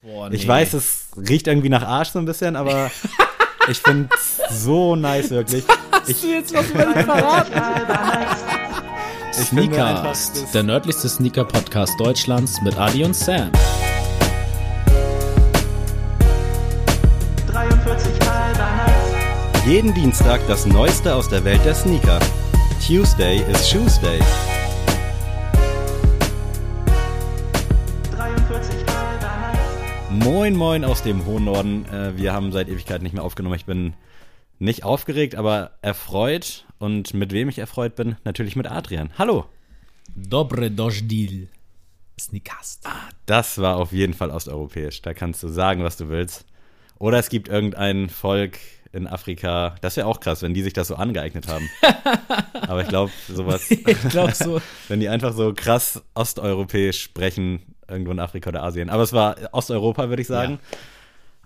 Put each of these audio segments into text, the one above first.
Boah, Ich weiß, es riecht irgendwie nach Arsch so ein bisschen, aber ich finde so nice, wirklich. Ich, du jetzt was über den verraten? das- der nördlichste Sneaker-Podcast Deutschlands mit Adi und Sam. 43 halber heiß. jeden Dienstag das Neueste aus der Welt der Sneaker. Tuesday is Shoes Day. Moin, moin aus dem hohen Norden. Äh, wir haben seit Ewigkeit nicht mehr aufgenommen. Ich bin nicht aufgeregt, aber erfreut. Und mit wem ich erfreut bin? Natürlich mit Adrian. Hallo. Dobre Dojdil. Sneakast. Das war auf jeden Fall osteuropäisch. Da kannst du sagen, was du willst. Oder es gibt irgendein Volk in Afrika. Das wäre auch krass, wenn die sich das so angeeignet haben. Aber ich glaube, sowas, Ich glaube so. wenn die einfach so krass osteuropäisch sprechen, irgendwo in Afrika oder Asien. Aber es war Osteuropa, würde ich sagen.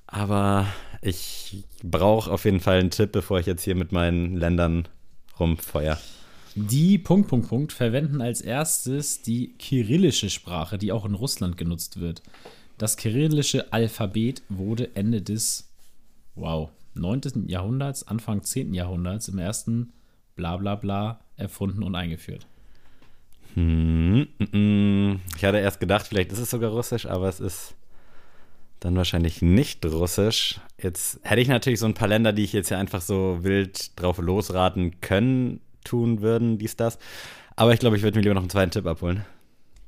Aber ich brauche auf jeden Fall einen Tipp, bevor ich jetzt hier mit meinen Ländern rumfeuer. Die Punkt, Punkt, Punkt verwenden als erstes die kyrillische Sprache, die auch in Russland genutzt wird. Das kyrillische Alphabet wurde Ende des, wow, 9. Jahrhunderts, Anfang 10. Jahrhunderts im ersten Blablabla bla, bla, erfunden und eingeführt. Hm, mm, mm. Ich hatte erst gedacht, vielleicht ist es sogar russisch, aber es ist dann wahrscheinlich nicht russisch. Jetzt hätte ich natürlich so ein paar Länder, die ich jetzt ja einfach so wild drauf losraten können, tun würden, dies, das. Aber ich glaube, ich würde mir lieber noch einen zweiten Tipp abholen.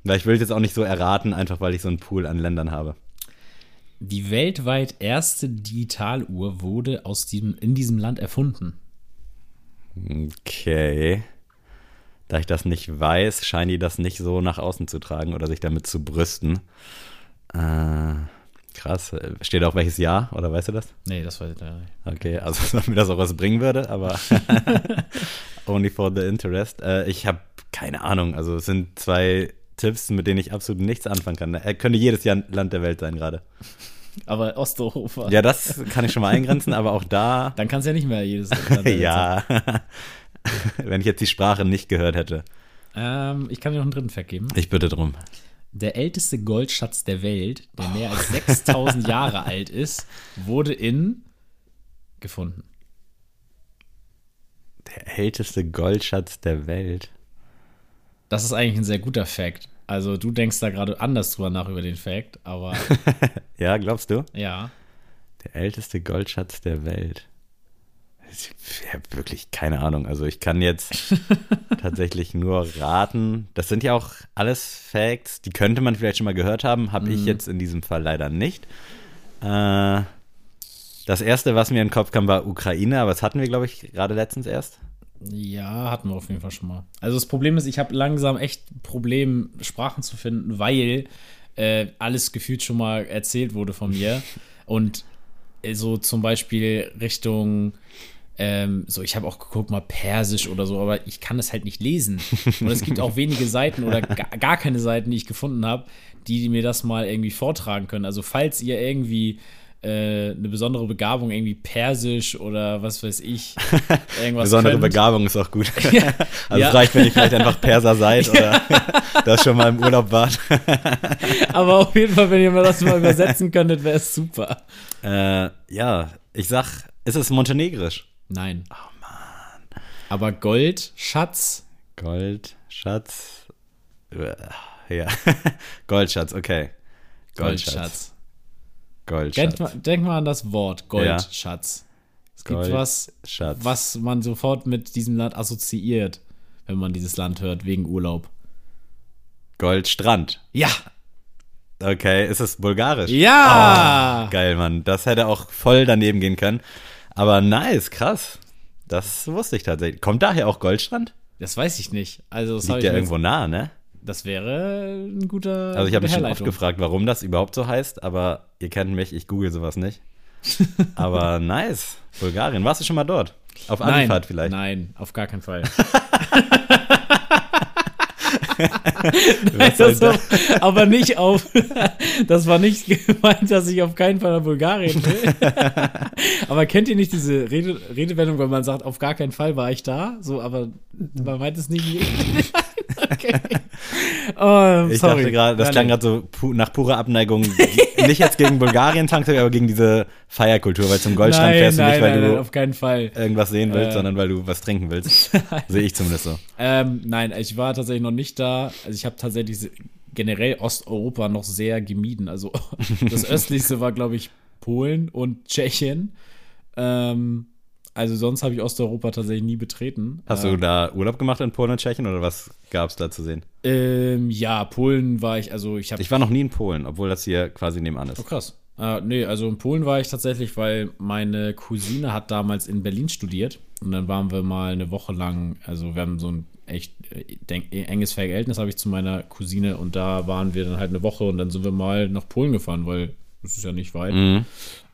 Weil ich will es jetzt auch nicht so erraten, einfach weil ich so einen Pool an Ländern habe. Die weltweit erste Digitaluhr wurde aus diesem, in diesem Land erfunden. Okay. Da ich das nicht weiß, scheinen die das nicht so nach außen zu tragen oder sich damit zu brüsten. Äh, krass. Steht auch welches Jahr oder weißt du das? Nee, das war der. Okay, also als ob mir das auch was bringen würde, aber only for the interest. Äh, ich habe keine Ahnung. Also es sind zwei Tipps, mit denen ich absolut nichts anfangen kann. Er könnte jedes Jahr Land der Welt sein gerade. Aber Osteuropa. Ja, das kann ich schon mal eingrenzen, aber auch da, Dann kann es ja nicht mehr jedes Land der Welt sein. ja, wenn ich jetzt die Sprache nicht gehört hätte. Ähm, ich kann dir noch einen dritten Fact geben. Ich bitte drum. Der älteste Goldschatz der Welt, der mehr als 6000 Jahre alt ist, wurde in gefunden. Der älteste Goldschatz der Welt. Das ist eigentlich ein sehr guter Fact. Also du denkst da gerade anders drüber nach über den Fact, aber Ja, glaubst du? ja. Der älteste Goldschatz der Welt. Ich habe wirklich keine Ahnung. Also ich kann jetzt tatsächlich nur raten. Das sind ja auch alles Facts, die könnte man vielleicht schon mal gehört haben. Habe ich jetzt in diesem Fall leider nicht. Äh, das erste, was mir in den Kopf kam, war Ukraine, aber das hatten wir, glaube ich, gerade letztens erst. Ja, hatten wir auf jeden Fall schon mal. Also das Problem ist, ich habe langsam echt ein Problem, Sprachen zu finden, weil äh, alles gefühlt schon mal erzählt wurde von mir. Und äh, so zum Beispiel Richtung, ähm, so ich habe auch geguckt mal Persisch oder so, aber ich kann das halt nicht lesen. Und es gibt auch wenige Seiten oder ga, gar keine Seiten, die ich gefunden habe, die mir das mal irgendwie vortragen können. Also falls ihr irgendwie äh, eine besondere Begabung, irgendwie Persisch oder was weiß ich, irgendwas Besondere könnt, Begabung ist auch gut. Ja. Also Ja. es reicht, wenn ihr vielleicht einfach Perser seid oder das schon mal im Urlaub wart. Aber auf jeden Fall, wenn ihr das mal übersetzen könntet, wäre es super. Äh, ja, ich sag, ist es montenegrisch? Nein. Oh Mann. Aber Gold, Schatz, Gold, Schatz. Ja. Goldschatz, okay. Goldschatz. Goldschatz. Denk mal, denk mal an das Wort Gold, Ja. Es gibt Gold, was, Schatz. was man sofort mit diesem Land assoziiert, wenn man dieses Land hört, wegen Urlaub. Goldstrand. Ja! Okay, ist es bulgarisch? Ja! Geil, Mann. Das hätte auch voll daneben gehen können. Aber nice, krass. Das wusste ich tatsächlich. Kommt daher auch Goldstrand? Das weiß ich nicht. Also, das, Liegt ja irgendwo nah, ne? Das wäre ein guter. Also ich habe mich schon oft gefragt, warum das überhaupt so heißt, aber ihr kennt mich, ich google sowas nicht. aber nice. Bulgarien. Warst du schon mal dort? Auf Anfahrt vielleicht? nein, auf gar keinen Fall. Das war, aber nicht auf. Das war nicht gemeint, dass ich auf keinen Fall nach Bulgarien will. aber kennt ihr nicht diese Rede, Redewendung, wenn man sagt, auf gar keinen Fall war ich da? So, aber man meint es nicht. okay. Oh, Ich sorry. dachte gerade, das Ja, klang gerade so pu nach purer Abneigung, nicht jetzt gegen Bulgarien zwangsläufig, aber gegen diese Feierkultur, weil zum Goldstrand nein, fährst du nein, nicht, weil nein, du nein, auf keinen Fall. irgendwas sehen willst, Äh. sondern weil du was trinken willst. Sehe ich zumindest so. Ähm, nein, ich war tatsächlich noch nicht da. Also ich habe tatsächlich generell Osteuropa noch sehr gemieden. Also das östlichste war, glaube ich, Polen und Tschechien. Ähm, also sonst habe ich Osteuropa tatsächlich nie betreten. Hast du da Urlaub gemacht in Polen und Tschechien oder was gab es da zu sehen? Ähm, ja, Polen war ich, also ich habe. Ich war noch nie in Polen, obwohl das hier quasi nebenan Oh, ist. krass. Äh, nee, also in Polen war ich tatsächlich, weil meine Cousine hat damals in Berlin studiert. Und dann waren wir mal eine Woche lang, also wir haben so ein echt äh, enges Verhältnis, habe ich zu meiner Cousine. Und da waren wir dann halt eine Woche und dann sind wir mal nach Polen gefahren, weil das ist ja nicht weit. Mhm.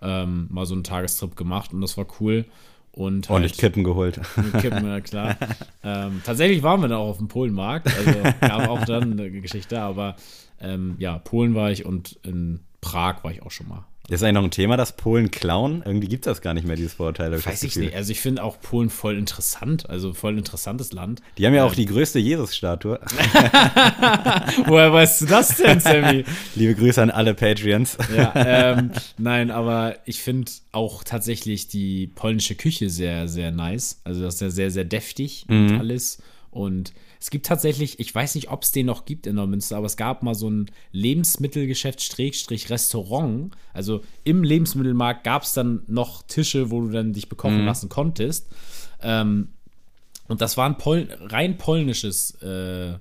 Ähm, mal so einen Tagestrip gemacht und das war cool. Und halt, ich Kippen geholt. Kippen, ja klar. ähm, tatsächlich waren wir dann auch auf dem Polenmarkt. Also gab auch dann eine Geschichte, aber ähm, ja, Polen war ich und in Prag war ich auch schon mal. Ist eigentlich noch ein Thema, dass Polen klauen? Irgendwie gibt es das gar nicht mehr, dieses Vorurteil. hab Weiß ich Gefühl. nicht. Also ich finde auch Polen voll interessant. Also voll interessantes Land. Die haben ja auch die größte Jesus-Statue. Woher weißt du das denn, Sammy? Liebe Grüße an alle Patreons. ja, ähm, nein, aber ich finde auch tatsächlich die polnische Küche sehr, sehr nice. Also das ist ja sehr, sehr deftig und alles. Und es gibt tatsächlich, ich weiß nicht, ob es den noch gibt in Neumünster, aber es gab mal so ein Lebensmittelgeschäft Schrägstrich Restaurant. Also im Lebensmittelmarkt gab es dann noch Tische, wo du dann dich bekochen lassen konntest. Ähm, und das war ein Pol rein polnisches äh,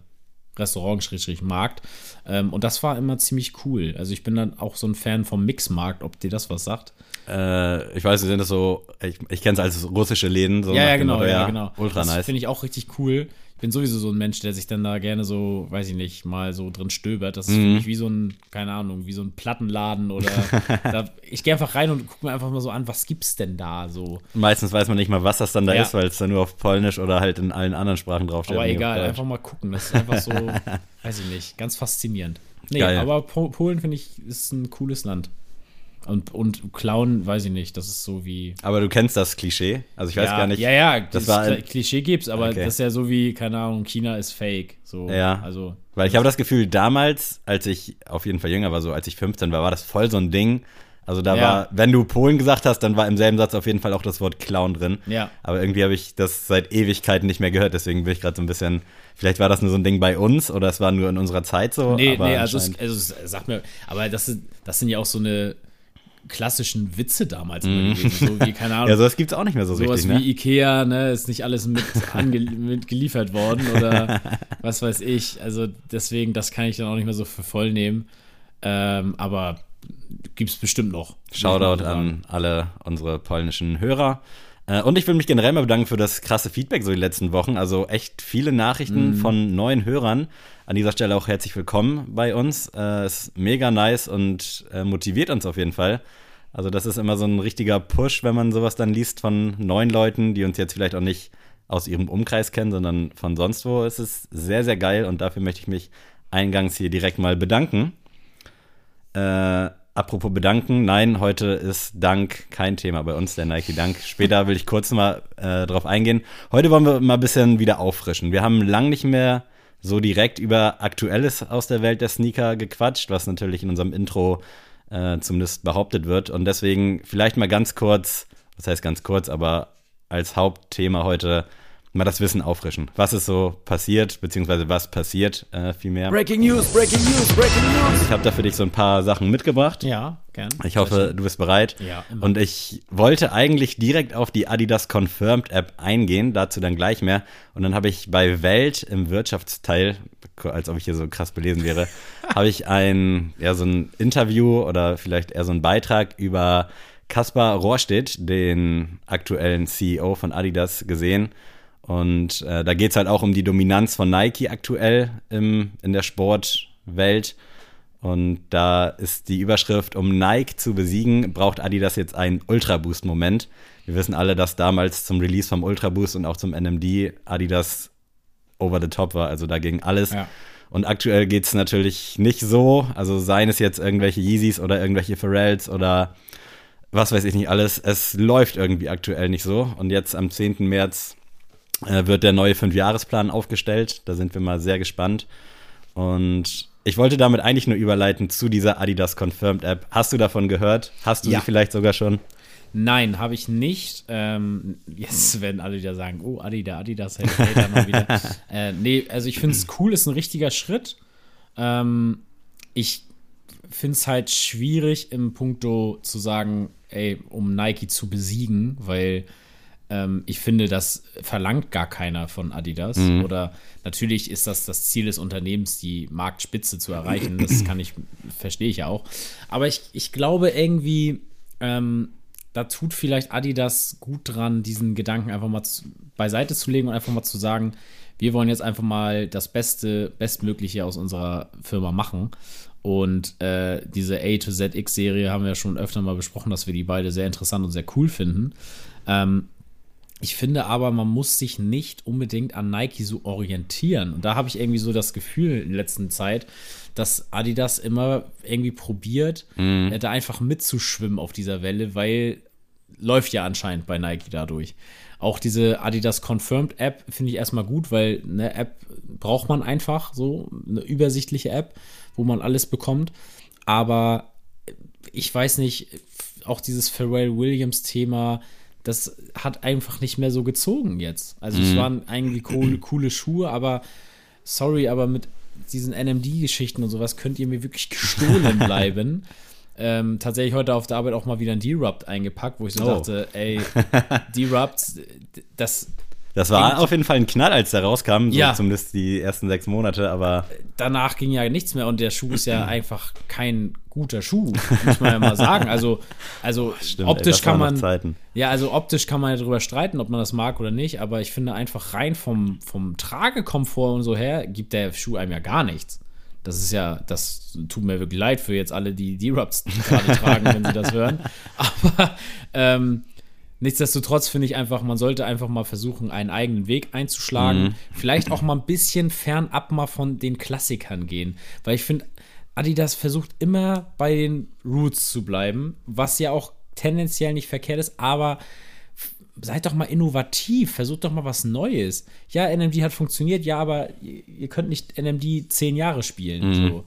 Restaurant, Schrägstrich Markt. Ähm, und das war immer ziemlich cool. Also ich bin dann auch so ein Fan vom Mixmarkt, ob dir das was sagt. Äh, ich weiß, wir sind das so, ich, ich kenne es als russische Läden. So ja, ja, genau, Motto, ja, genau. Ultra das nice. finde ich auch richtig cool. Ich bin sowieso so ein Mensch, der sich dann da gerne so, weiß ich nicht, mal so drin stöbert. Das ist Mhm. für mich wie so ein, keine Ahnung, wie so ein Plattenladen oder da, ich gehe einfach rein und gucke mir einfach mal so an, was gibt's denn da so. Meistens weiß man nicht mal, was das dann da Ja. ist, weil es dann nur auf Polnisch oder halt in allen anderen Sprachen draufsteht. Aber egal, einfach mal gucken. Das ist einfach so, weiß ich nicht, ganz faszinierend. Nee, Geil. aber Po- Polen finde ich ist ein cooles Land. Und, und Clown, weiß ich nicht, das ist so wie. Aber du kennst das Klischee. Also ich weiß ja, gar nicht. Ja, ja, das das, war ein- Klischee gibt's, aber Okay. das ist ja so wie, keine Ahnung, China ist fake. So, Ja. Also, Weil ich habe das Gefühl, damals, als ich auf jeden Fall jünger war, so als ich 15 war, war das voll so ein Ding. Also da Ja. war, wenn du Polen gesagt hast, dann war im selben Satz auf jeden Fall auch das Wort Clown drin. Ja. Aber irgendwie habe ich das seit Ewigkeiten nicht mehr gehört, deswegen bin ich gerade so ein bisschen, vielleicht war das nur so ein Ding bei uns oder es war nur in unserer Zeit so. nee, nee, also, es, also es, sag mir, aber das das sind ja auch so eine klassischen Witze damals immer gewesen. So wie, keine Ahnung, ja, sowas gibt's auch nicht mehr so Sowas richtig, wie ne? Ikea, ne, ist nicht alles mit, mit geliefert worden oder was weiß ich. Also deswegen, das kann ich dann auch nicht mehr so für voll nehmen. Ähm, aber gibt's bestimmt noch. Shoutout an alle unsere polnischen Hörer. Äh, Und ich will mich generell mal bedanken für das krasse Feedback so die letzten Wochen. Also echt viele Nachrichten von neuen Hörern. An dieser Stelle auch herzlich willkommen bei uns. Äh, ist mega nice und äh, motiviert uns auf jeden Fall. Also das ist immer so ein richtiger Push, wenn man sowas dann liest von neuen Leuten, die uns jetzt vielleicht auch nicht aus ihrem Umkreis kennen, sondern von sonst wo. Es ist sehr, sehr geil und dafür möchte ich mich eingangs hier direkt mal bedanken. Äh, apropos bedanken, nein, heute ist Dank kein Thema bei uns, der Nike Dank. Später will ich kurz mal äh, drauf eingehen. Heute wollen wir mal ein bisschen wieder auffrischen. Wir haben lang nicht mehr so direkt über Aktuelles aus der Welt der Sneaker gequatscht, was natürlich in unserem Intro äh, zumindest behauptet wird. Und deswegen vielleicht mal ganz kurz, das heißt ganz kurz, aber als Hauptthema heute mal das Wissen auffrischen. Was ist so passiert, beziehungsweise was passiert äh, vielmehr. Breaking News, Breaking News, Breaking News. Ich habe da für dich so ein paar Sachen mitgebracht. Ja, gern. Ich hoffe, du bist bereit. Ja, immer. Und ich wollte eigentlich direkt auf die Adidas Confirmed App eingehen, dazu dann gleich mehr. Und dann habe ich bei Welt im Wirtschaftsteil, als ob ich hier so krass belesen wäre, habe ich ein, ja, so ein Interview oder vielleicht eher so ein Beitrag über Kaspar Rohrstedt, den aktuellen CEO von Adidas, gesehen. Und äh, da geht es halt auch um die Dominanz von Nike aktuell im, in der Sportwelt. Und da ist die Überschrift, um Nike zu besiegen, braucht Adidas jetzt einen Ultra Boost Moment. Wir wissen alle, dass damals zum Release vom Ultra Boost und auch zum NMD Adidas over the top war, also da ging alles. Ja. Und aktuell geht es natürlich nicht so, also seien es jetzt irgendwelche Yeezys oder irgendwelche Pharrells oder was weiß ich nicht alles, es läuft irgendwie aktuell nicht so. Und jetzt am 10. März wird der neue Fünfjahresplan aufgestellt, da sind wir mal sehr gespannt. Und ich wollte damit eigentlich nur überleiten zu dieser Adidas Confirmed App. Hast du davon gehört? Hast du Ja. sie vielleicht sogar schon? Nein, habe ich nicht. Ähm, jetzt werden alle wieder sagen, oh, Adi, der Adidas hält Hater mal wieder. äh, nee, also ich finde es cool, ist ein richtiger Schritt. Ähm, ich finde es halt schwierig im Punkto zu sagen, ey, um Nike zu besiegen, weil ähm, ich finde, das verlangt gar keiner von Adidas. Oder natürlich ist das das Ziel des Unternehmens, die Marktspitze zu erreichen. Das kann ich, verstehe ich ja auch. Aber ich, ich glaube irgendwie, ähm, da tut vielleicht Adidas gut dran, diesen Gedanken einfach mal zu, beiseite zu legen und einfach mal zu sagen, wir wollen jetzt einfach mal das Beste, Bestmögliche aus unserer Firma machen. Und äh, diese A to ZX-Serie haben wir ja schon öfter mal besprochen, dass wir die beide sehr interessant und sehr cool finden. Ähm, ich finde aber, man muss sich nicht unbedingt an Nike so orientieren. Und da habe ich irgendwie so das Gefühl in der letzten Zeit, dass Adidas immer irgendwie probiert, äh, da einfach mitzuschwimmen auf dieser Welle, weil läuft ja anscheinend bei Nike dadurch. Auch diese Adidas Confirmed App finde ich erstmal gut, weil eine App braucht man einfach, so eine übersichtliche App, wo man alles bekommt. Aber ich weiß nicht, auch dieses Pharrell Williams Thema, das hat einfach nicht mehr so gezogen jetzt. Also es waren eigentlich coole, coole Schuhe, aber sorry, aber mit diesen NMD-Geschichten und sowas könnt ihr mir wirklich gestohlen bleiben. ähm, tatsächlich heute auf der Arbeit auch mal wieder ein D-Rupt eingepackt, wo ich so Oh. dachte, ey, D-Rupt, das Das war auf jeden Fall ein Knall, als der rauskam, so Ja. zumindest die ersten sechs Monate, aber danach ging ja nichts mehr und der Schuh ist ja einfach kein guter Schuh, muss man ja mal sagen. Also, also stimmt, ey, optisch das kann man ja, also optisch kann man ja drüber streiten, ob man das mag oder nicht, aber ich finde einfach rein vom, vom Tragekomfort und so her gibt der Schuh einem ja gar nichts. Das ist ja, das tut mir wirklich leid für jetzt alle, die die Rubs gerade tragen, wenn sie das hören. Aber ähm, nichtsdestotrotz finde ich einfach, man sollte einfach mal versuchen, einen eigenen Weg einzuschlagen. Vielleicht auch mal ein bisschen fernab mal von den Klassikern gehen. Weil ich finde, Adidas versucht immer bei den Roots zu bleiben, was ja auch tendenziell nicht verkehrt ist, aber seid doch mal innovativ, versucht doch mal was Neues. Ja, NMD hat funktioniert, ja, aber ihr könnt nicht NMD zehn Jahre spielen. So.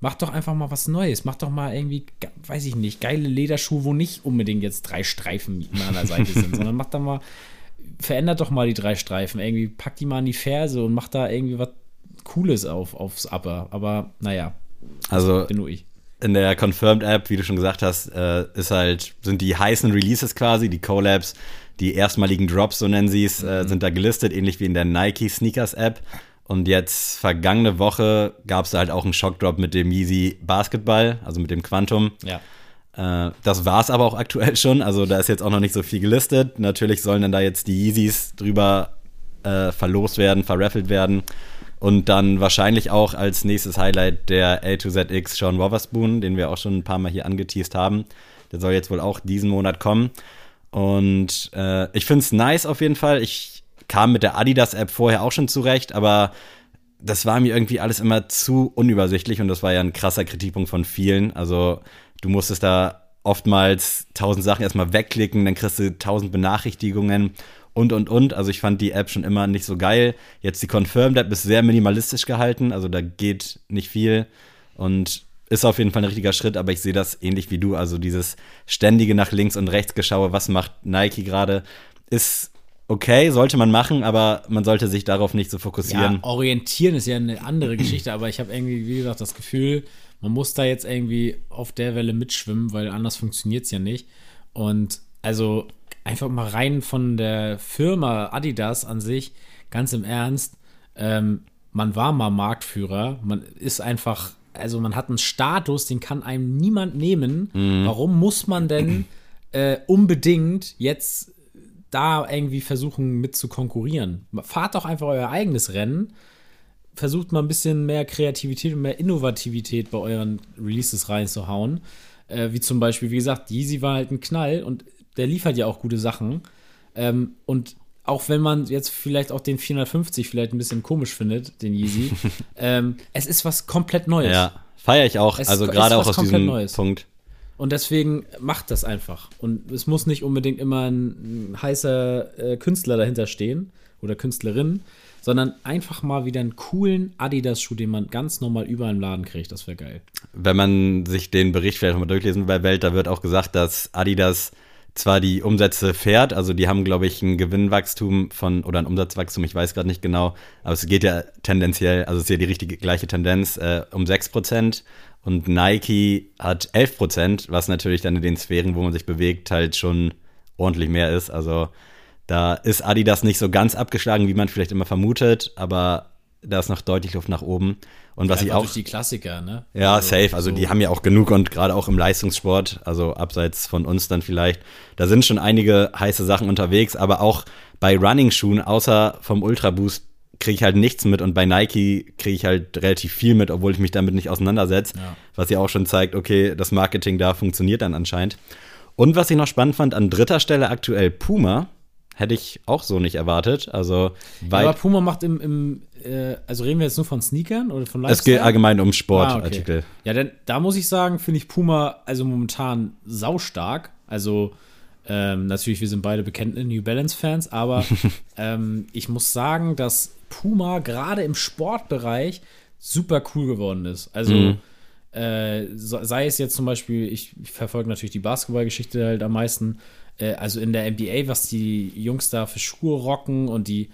Macht doch einfach mal was Neues. Macht doch mal irgendwie, ge- weiß ich nicht, geile Lederschuhe, wo nicht unbedingt jetzt drei Streifen an der Seite sind, sondern macht da mal, verändert doch mal die drei Streifen. Irgendwie packt die mal an die Ferse und macht da irgendwie was Cooles auf, aufs Upper. Aber naja, also bin nur ich. in der Confirmed App, wie du schon gesagt hast, äh, ist halt, sind die heißen Releases quasi, die Collabs, die erstmaligen Drops, so nennen sie es, äh, sind da gelistet, ähnlich wie in der Nike Sneakers App. Und jetzt vergangene Woche gab es halt auch einen Shockdrop mit dem Yeezy Basketball, also mit dem Quantum. Ja. Äh, das war es aber auch aktuell schon. Also da ist jetzt auch noch nicht so viel gelistet. Natürlich sollen dann da jetzt die Yeezys drüber äh, verlost werden, verraffelt werden. Und dann wahrscheinlich auch als nächstes Highlight der L2ZX Sean Wotherspoon, den wir auch schon ein paar Mal hier angeteased haben. Der soll jetzt wohl auch diesen Monat kommen. Und äh, ich finde es nice auf jeden Fall. Ich kam mit der Adidas-App vorher auch schon zurecht, aber das war mir irgendwie alles immer zu unübersichtlich und das war ja ein krasser Kritikpunkt von vielen. Also du musstest da oftmals tausend Sachen erstmal wegklicken, dann kriegst du tausend Benachrichtigungen und und und. Also ich fand die App schon immer nicht so geil. Jetzt die Confirmed App ist sehr minimalistisch gehalten, also da geht nicht viel und ist auf jeden Fall ein richtiger Schritt, aber ich sehe das ähnlich wie du. Also dieses ständige nach links und rechts geschaue, was macht Nike gerade, ist okay, sollte man machen, aber man sollte sich darauf nicht so fokussieren. Ja, orientieren ist ja eine andere Geschichte, aber ich habe irgendwie, wie gesagt, das Gefühl, man muss da jetzt irgendwie auf der Welle mitschwimmen, weil anders funktioniert es ja nicht. Und also einfach mal rein von der Firma Adidas an sich, ganz im Ernst, ähm, man war mal Marktführer, man ist einfach, also man hat einen Status, den kann einem niemand nehmen. Warum muss man denn äh, unbedingt jetzt da irgendwie versuchen mit zu konkurrieren. Fahrt doch einfach euer eigenes Rennen. Versucht mal ein bisschen mehr Kreativität und mehr Innovativität bei euren Releases reinzuhauen. Äh, wie zum Beispiel, wie gesagt, Yeezy war halt ein Knall und der liefert ja auch gute Sachen. Ähm, und auch wenn man jetzt vielleicht auch den 450 vielleicht ein bisschen komisch findet, den Yeezy, ähm, es ist was komplett Neues. Ja, feiere ich auch. Es also gerade auch aus komplett diesem Neues. Punkt. Und deswegen macht das einfach. Und es muss nicht unbedingt immer ein, ein heißer äh, Künstler dahinter stehen oder Künstlerin, sondern einfach mal wieder einen coolen Adidas-Schuh, den man ganz normal überall im Laden kriegt. Das wäre geil. Wenn man sich den Bericht vielleicht mal durchlesen bei Welt, da wird auch gesagt, dass Adidas zwar die Umsätze fährt, also die haben, glaube ich, ein Gewinnwachstum von, oder ein Umsatzwachstum, ich weiß gerade nicht genau, aber es geht ja tendenziell, also es ist ja die richtige gleiche Tendenz, äh, um 6% und Nike hat 11%, was natürlich dann in den Sphären, wo man sich bewegt, halt schon ordentlich mehr ist. Also da ist Adidas nicht so ganz abgeschlagen, wie man vielleicht immer vermutet, aber da ist noch deutlich Luft nach oben. Und was ich Einfach auch durch die Klassiker, ne? ja, safe. Also so- die haben ja auch genug und gerade auch im Leistungssport, also abseits von uns dann vielleicht, da sind schon einige heiße Sachen unterwegs, aber auch bei Running-Schuhen, außer vom Ultra Boost, kriege ich halt nichts mit und bei Nike kriege ich halt relativ viel mit, obwohl ich mich damit nicht auseinandersetze. Ja. Was ja auch schon zeigt, okay, das Marketing da funktioniert dann anscheinend. Und was ich noch spannend fand, an dritter Stelle aktuell Puma. Hätte ich auch so nicht erwartet. Also Ja, weit. aber Puma macht im, im äh, also reden wir jetzt nur von Sneakern oder von es geht allgemein um Ah, Sportartikel. okay. Ja, denn da muss ich sagen, finde ich Puma also momentan saustark. Also ähm, natürlich, wir sind beide bekannte New Balance-Fans, aber ähm, ich muss sagen, dass Puma gerade im Sportbereich super cool geworden ist. Also äh, so- sei es jetzt zum Beispiel, ich, ich verfolge natürlich die Basketballgeschichte halt am meisten, äh, also in der NBA, was die Jungs da für Schuhe rocken und die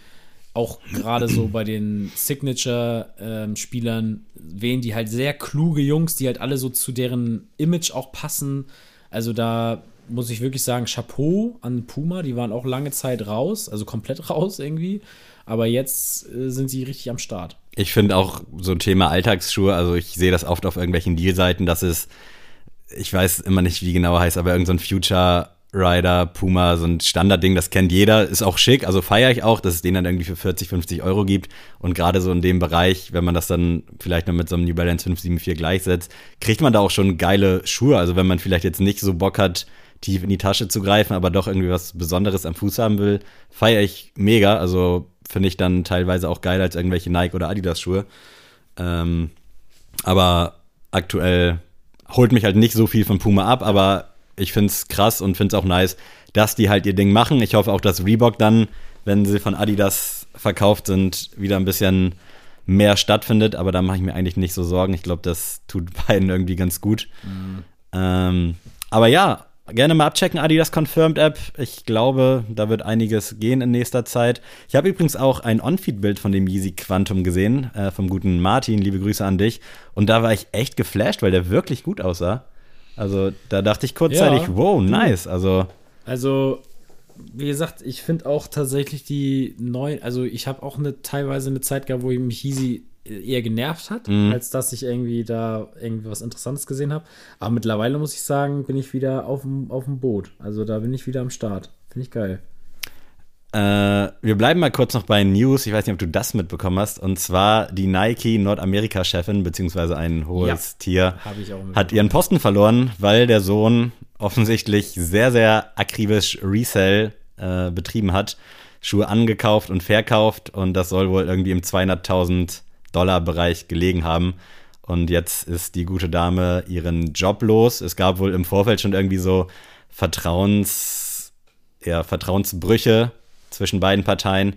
auch gerade so bei den Signature-Spielern wählen die halt sehr kluge Jungs, die halt alle so zu deren Image auch passen. Also da muss ich wirklich sagen, Chapeau an Puma, die waren auch lange Zeit raus, also komplett raus irgendwie. Aber jetzt äh, sind sie richtig am Start. Ich finde auch so ein Thema Alltagsschuhe, also ich sehe das oft auf irgendwelchen Dealseiten, dass es, ich weiß immer nicht, wie genau heißt, aber irgend so Future Rider, Puma, so ein Standardding, das kennt jeder, ist auch schick, also feiere ich auch, dass es den dann irgendwie für 40, 50 Euro gibt. Und gerade so in dem Bereich, wenn man das dann vielleicht noch mit so einem New Balance 574 gleichsetzt, kriegt man da auch schon geile Schuhe, also wenn man vielleicht jetzt nicht so Bock hat, tief in die Tasche zu greifen, aber doch irgendwie was Besonderes am Fuß haben will, feiere ich mega, also finde ich dann teilweise auch geiler als irgendwelche Nike oder Adidas Schuhe. Ähm, aber aktuell holt mich halt nicht so viel von Puma ab, aber ich finde es krass und finde es auch nice, dass die halt ihr Ding machen. Ich hoffe auch, dass Reebok dann, wenn sie von Adidas verkauft sind, wieder ein bisschen mehr stattfindet, aber da mache ich mir eigentlich nicht so Sorgen. Ich glaube, das tut beiden irgendwie ganz gut. Ähm, aber ja, gerne mal abchecken, Adidas Confirmed App. Ich glaube, da wird einiges gehen in nächster Zeit. Ich habe übrigens auch ein On-Feed-Bild von dem Yeezy Quantum gesehen, äh, vom guten Martin. Liebe Grüße an dich. Und da war ich echt geflasht, weil der wirklich gut aussah. Also da dachte ich kurzzeitig, Ja. wow, nice. Also Also, wie gesagt, ich finde auch tatsächlich die neuen, also ich habe auch eine teilweise eine Zeit gehabt, wo ich mich Yeezy eher genervt hat, als dass ich irgendwie da irgendwie was Interessantes gesehen habe. Aber mittlerweile muss ich sagen, bin ich wieder auf dem Boot. Also da bin ich wieder am Start. Finde ich geil. Äh, wir bleiben mal kurz noch bei News. Ich weiß nicht, ob du das mitbekommen hast. Und zwar die Nike Nordamerika-Chefin, beziehungsweise ein hohes Tier, auch mitbekommen. hat ihren Posten verloren, weil der Sohn offensichtlich sehr, sehr akribisch Resell äh, betrieben hat. Schuhe angekauft und verkauft und das soll wohl irgendwie im 200.000 Dollar Bereich gelegen haben. Und jetzt ist die gute Dame ihren Job los. Es gab wohl im Vorfeld schon irgendwie so Vertrauens, ja, Vertrauensbrüche zwischen beiden Parteien.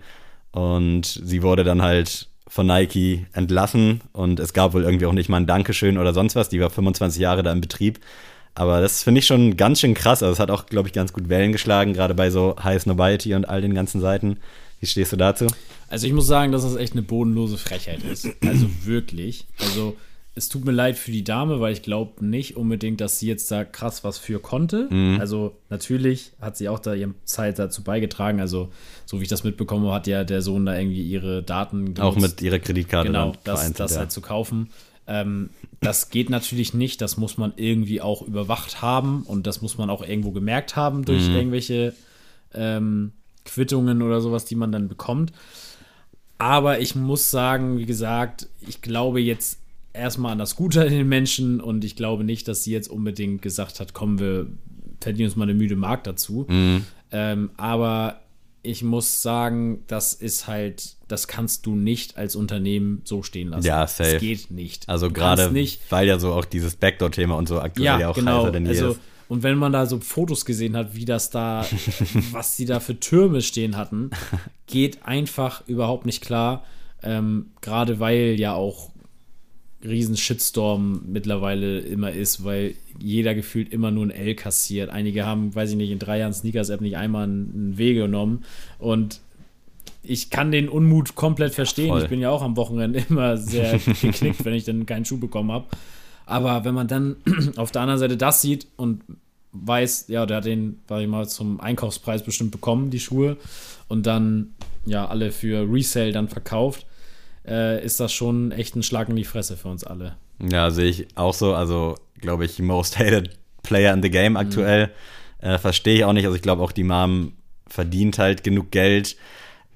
Und sie wurde dann halt von Nike entlassen und es gab wohl irgendwie auch nicht mal ein Dankeschön oder sonst was. Die war 25 Jahre da im Betrieb. Aber das finde ich schon ganz schön krass. Also es hat auch, glaube ich, ganz gut Wellen geschlagen, gerade bei so High Nobiety und all den ganzen Seiten. Wie stehst du dazu? Also ich muss sagen, dass das echt eine bodenlose Frechheit ist. Also wirklich. Also es tut mir leid für die Dame, weil ich glaube nicht unbedingt, dass sie jetzt da krass was für konnte. Also natürlich hat sie auch da ihre Zeit dazu beigetragen. Also so wie ich das mitbekommen habe, hat ja der Sohn da irgendwie ihre Daten Auch genutzt. mit ihrer Kreditkarte genau, das, das ja. halt zu kaufen. Ähm, das geht natürlich nicht, das muss man irgendwie auch überwacht haben und das muss man auch irgendwo gemerkt haben durch Mhm. irgendwelche ähm, Quittungen oder sowas, die man dann bekommt. Aber ich muss sagen, wie gesagt, ich glaube jetzt erstmal an das Gute in den Menschen und ich glaube nicht, dass sie jetzt unbedingt gesagt hat, komm, wir verdienen uns mal eine müde Mark dazu. Ähm, aber ich muss sagen, das ist halt, das kannst du nicht als Unternehmen so stehen lassen. Ja, safe. Das geht nicht. Also gerade, weil ja so auch dieses Backdoor-Thema und so aktuell ja, Ja, auch genau. heißer denn je Also, ist. und wenn man da so Fotos gesehen hat, wie das da, was die da für Türme stehen hatten, geht einfach überhaupt nicht klar. Ähm, Gerade weil ja auch riesen Shitstorm mittlerweile immer ist, weil jeder gefühlt immer nur ein L kassiert. Einige haben, weiß ich nicht, in drei Jahren Sneakers-App nicht einmal einen W genommen. Und ich kann den Unmut komplett verstehen. Voll. Ich bin ja auch am Wochenende immer sehr geknickt, wenn ich dann keinen Schuh bekommen habe. Aber wenn man dann auf der anderen Seite das sieht und weiß, ja, der hat den, sag ich mal, zum Einkaufspreis bestimmt bekommen, die Schuhe, und dann ja alle für Resale dann verkauft, äh, ist das schon echt ein Schlag in die Fresse für uns alle. Ja, sehe ich auch so. Also, glaube ich, most hated Player in the Game aktuell. Äh, Verstehe ich auch nicht. Also, ich glaube auch, die Mom verdient halt genug Geld.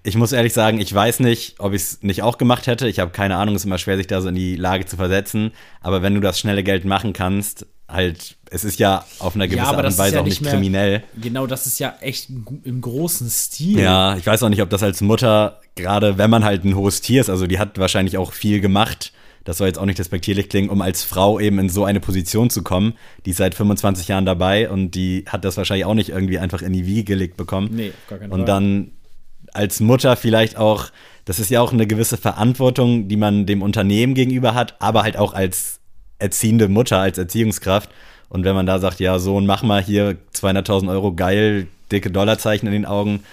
Ich muss ehrlich sagen, ich weiß nicht, ob ich es nicht auch gemacht hätte. Ich habe keine Ahnung, es ist immer schwer, sich da so in die Lage zu versetzen. Aber wenn du das schnelle Geld machen kannst, halt, es ist ja auf einer gewissen aber Art und Weise ja auch nicht mehr- kriminell. Genau, das ist ja echt im großen Stil. Ja, ich weiß auch nicht, ob das als Mutter, gerade wenn man halt ein hohes Tier ist, also die hat wahrscheinlich auch viel gemacht, das soll jetzt auch nicht despektierlich klingen, um als Frau eben in so eine Position zu kommen. Die ist seit 25 Jahren dabei und die hat das wahrscheinlich auch nicht irgendwie einfach in die Wiege gelegt bekommen. Nee, gar keinen Und Fall. dann als Mutter vielleicht auch, das ist ja auch eine gewisse Verantwortung, die man dem Unternehmen gegenüber hat, aber halt auch als erziehende Mutter, als Erziehungskraft. Und wenn man da sagt, ja, Sohn, mach mal hier 200.000 Euro, geil, dicke Dollarzeichen in den Augen.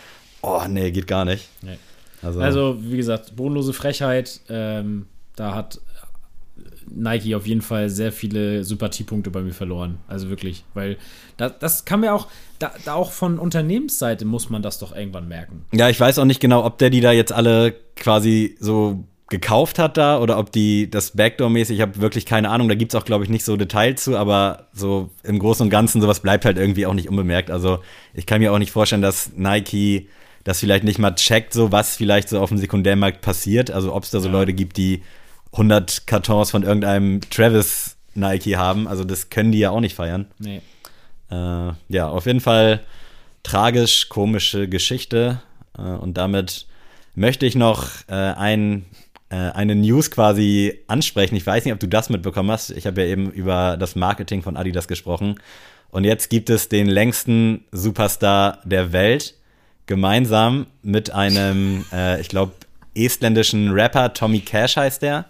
Oh, nee, geht gar nicht. Nee. Also, Also, wie gesagt, bodenlose Frechheit. Ähm, da hat Nike auf jeden Fall sehr viele Sympathiepunkte bei mir verloren. Also wirklich, weil da, das kann mir auch, da, da auch von Unternehmensseite muss man das doch irgendwann merken. ja, ich weiß auch nicht genau, ob der die da jetzt alle quasi so gekauft hat da oder ob die das Backdoor-mäßig, ich habe wirklich keine Ahnung, da gibt's auch, glaube ich, nicht so Details zu, aber so im Großen und Ganzen, sowas bleibt halt irgendwie auch nicht unbemerkt. Also ich kann mir auch nicht vorstellen, dass Nike das vielleicht nicht mal checkt, so was vielleicht so auf dem Sekundärmarkt passiert. Also ob es da so Ja. Leute gibt, die 100 Kartons von irgendeinem Travis Nike haben. Also das können die ja auch nicht feiern. Nee. Äh, ja, auf jeden Fall tragisch, komische Geschichte. Äh, und damit möchte ich noch äh, ein, äh, eine News quasi ansprechen. Ich weiß nicht, ob du das mitbekommen hast. Ich habe ja eben über das Marketing von Adidas gesprochen. Und jetzt gibt es den längsten Superstar der Welt, gemeinsam mit einem, äh, ich glaube, estländischen Rapper, Tommy Cash heißt der.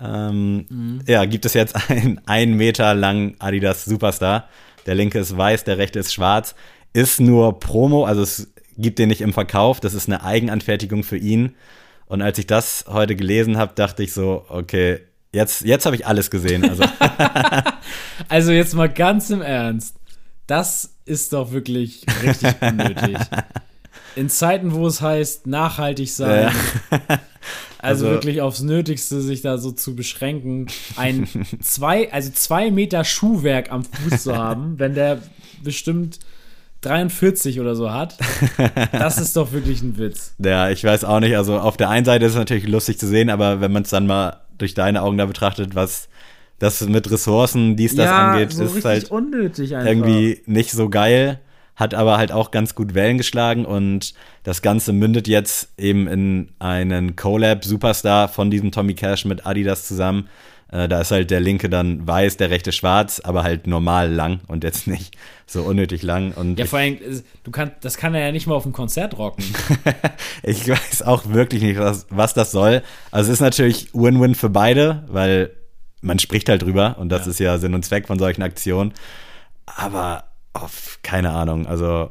Ähm, Ja, gibt es jetzt einen ein Meter langen Adidas Superstar. Der linke ist weiß, der rechte ist schwarz. Ist nur Promo, also es gibt den nicht im Verkauf. Das ist eine Eigenanfertigung für ihn. Und als ich das heute gelesen habe, dachte ich so, okay, jetzt, jetzt habe ich alles gesehen. Also, Also jetzt mal ganz im Ernst. Das ist doch wirklich richtig unnötig. In Zeiten, wo es heißt, nachhaltig sein, also, Also- wirklich aufs Nötigste sich da so zu beschränken, ein zwei, also zwei Meter Schuhwerk am Fuß zu haben, wenn der bestimmt 43 oder so hat, das ist doch wirklich ein Witz. ja, ich weiß auch nicht. Also auf der einen Seite ist es natürlich lustig zu sehen, aber wenn man es dann mal durch deine Augen da betrachtet, was das mit Ressourcen, dies, das angeht, so ist halt unnötig einfach. irgendwie nicht so geil, hat aber halt auch ganz gut Wellen geschlagen und das Ganze mündet jetzt eben in einen Collab Superstar von diesem Tommy Cash mit Adidas zusammen. Äh, da ist halt der linke dann weiß, der rechte schwarz, aber halt normal lang und jetzt nicht so unnötig lang. Und Ja, vor allem, äh, du kannst, das kann er ja nicht mal auf dem Konzert rocken. ich weiß auch wirklich nicht, was, was das soll. Also es ist natürlich Win-Win für beide, weil man spricht halt drüber und das Ja. ist ja Sinn und Zweck von solchen Aktionen. Aber auf, keine Ahnung, also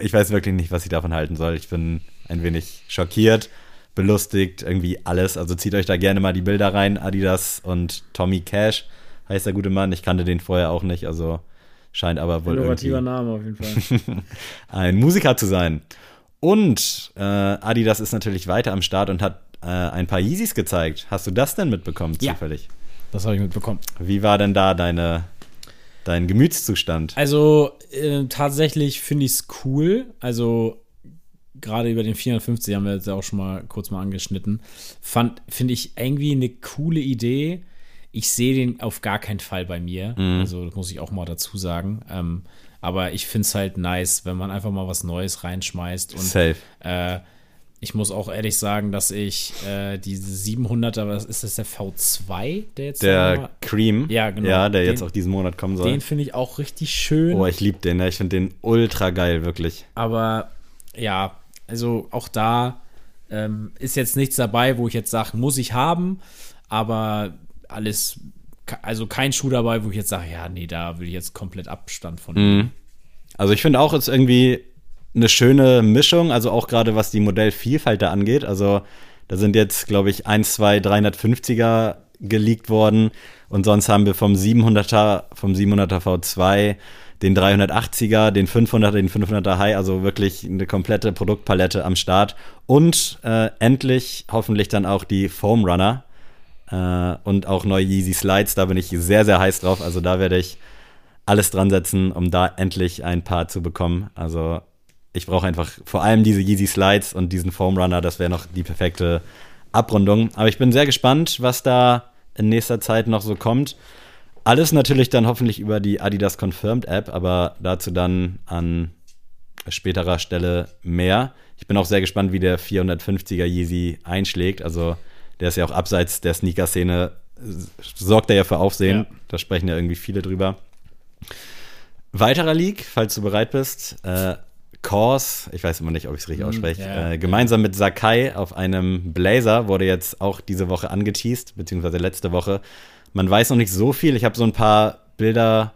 ich weiß wirklich nicht, was ich davon halten soll. Ich bin ein wenig schockiert, belustigt, irgendwie alles. Also zieht euch da gerne mal die Bilder rein. Adidas und Tommy Cash heißt der gute Mann. Ich kannte den vorher auch nicht, also scheint aber wohl irgendwie Innovativer Name auf jeden Fall. ein Musiker zu sein. Und äh, Adidas ist natürlich weiter am Start und hat äh, ein paar Yeezys gezeigt. Hast du das denn mitbekommen, Ja. zufällig? Das habe ich mitbekommen. Wie war denn da deine, dein Gemütszustand? Also äh, tatsächlich finde ich es cool. Also gerade über den 450 haben wir jetzt ja auch schon mal kurz mal angeschnitten. Fand, finde ich irgendwie eine coole Idee. ich sehe den auf gar keinen Fall bei mir. Mhm. Also das muss ich auch mal dazu sagen. Ähm, aber ich finde es halt nice, wenn man einfach mal was Neues reinschmeißt. Und Safe. äh, ich muss auch ehrlich sagen, dass ich äh, diese 700er, was ist das der V2, der jetzt Der Cream. Ja, genau. Ja, der jetzt Den- auch diesen Monat kommen soll. den finde ich auch richtig schön. Oh, ich liebe den, ne? Ich finde den ultra geil, wirklich. Aber ja, also auch da ähm, ist jetzt nichts dabei, wo ich jetzt sage, muss ich haben, aber alles, also kein Schuh dabei, wo ich jetzt sage, ja, nee, da will ich jetzt komplett Abstand von. nehmen. Also ich finde auch, es ist irgendwie eine schöne Mischung, also auch gerade was die Modellvielfalt da angeht. Also da sind jetzt, glaube ich, 1, 2, 350er geleakt worden und sonst haben wir vom 700er, vom 700er V2 den 380er, den 500er, den 500er High, also wirklich eine komplette Produktpalette am Start und äh, endlich hoffentlich dann auch die Foam Runner äh, und auch neue Yeezy Slides, da bin ich sehr, sehr heiß drauf, also da werde ich alles dran setzen, um da endlich ein paar zu bekommen. Also ich brauche einfach vor allem diese Yeezy Slides und diesen Foam Runner, das wäre noch die perfekte Abrundung. Aber ich bin sehr gespannt, was da in nächster Zeit noch so kommt. Alles natürlich dann hoffentlich über die Adidas Confirmed App, aber dazu dann an späterer Stelle mehr. Ich bin auch sehr gespannt, wie der 450er Yeezy einschlägt. Also der ist ja auch abseits der Sneaker-Szene, sorgt er ja für Aufsehen. Ja. Da sprechen ja irgendwie viele drüber. Weiterer Leak, falls du bereit bist. Äh, Kors, ich weiß immer nicht, ob ich es richtig ausspreche, ja. äh, gemeinsam mit Sakai auf einem Blazer wurde jetzt auch diese Woche angeteased, beziehungsweise letzte Woche. Man weiß noch nicht so viel. Ich habe so ein paar Bilder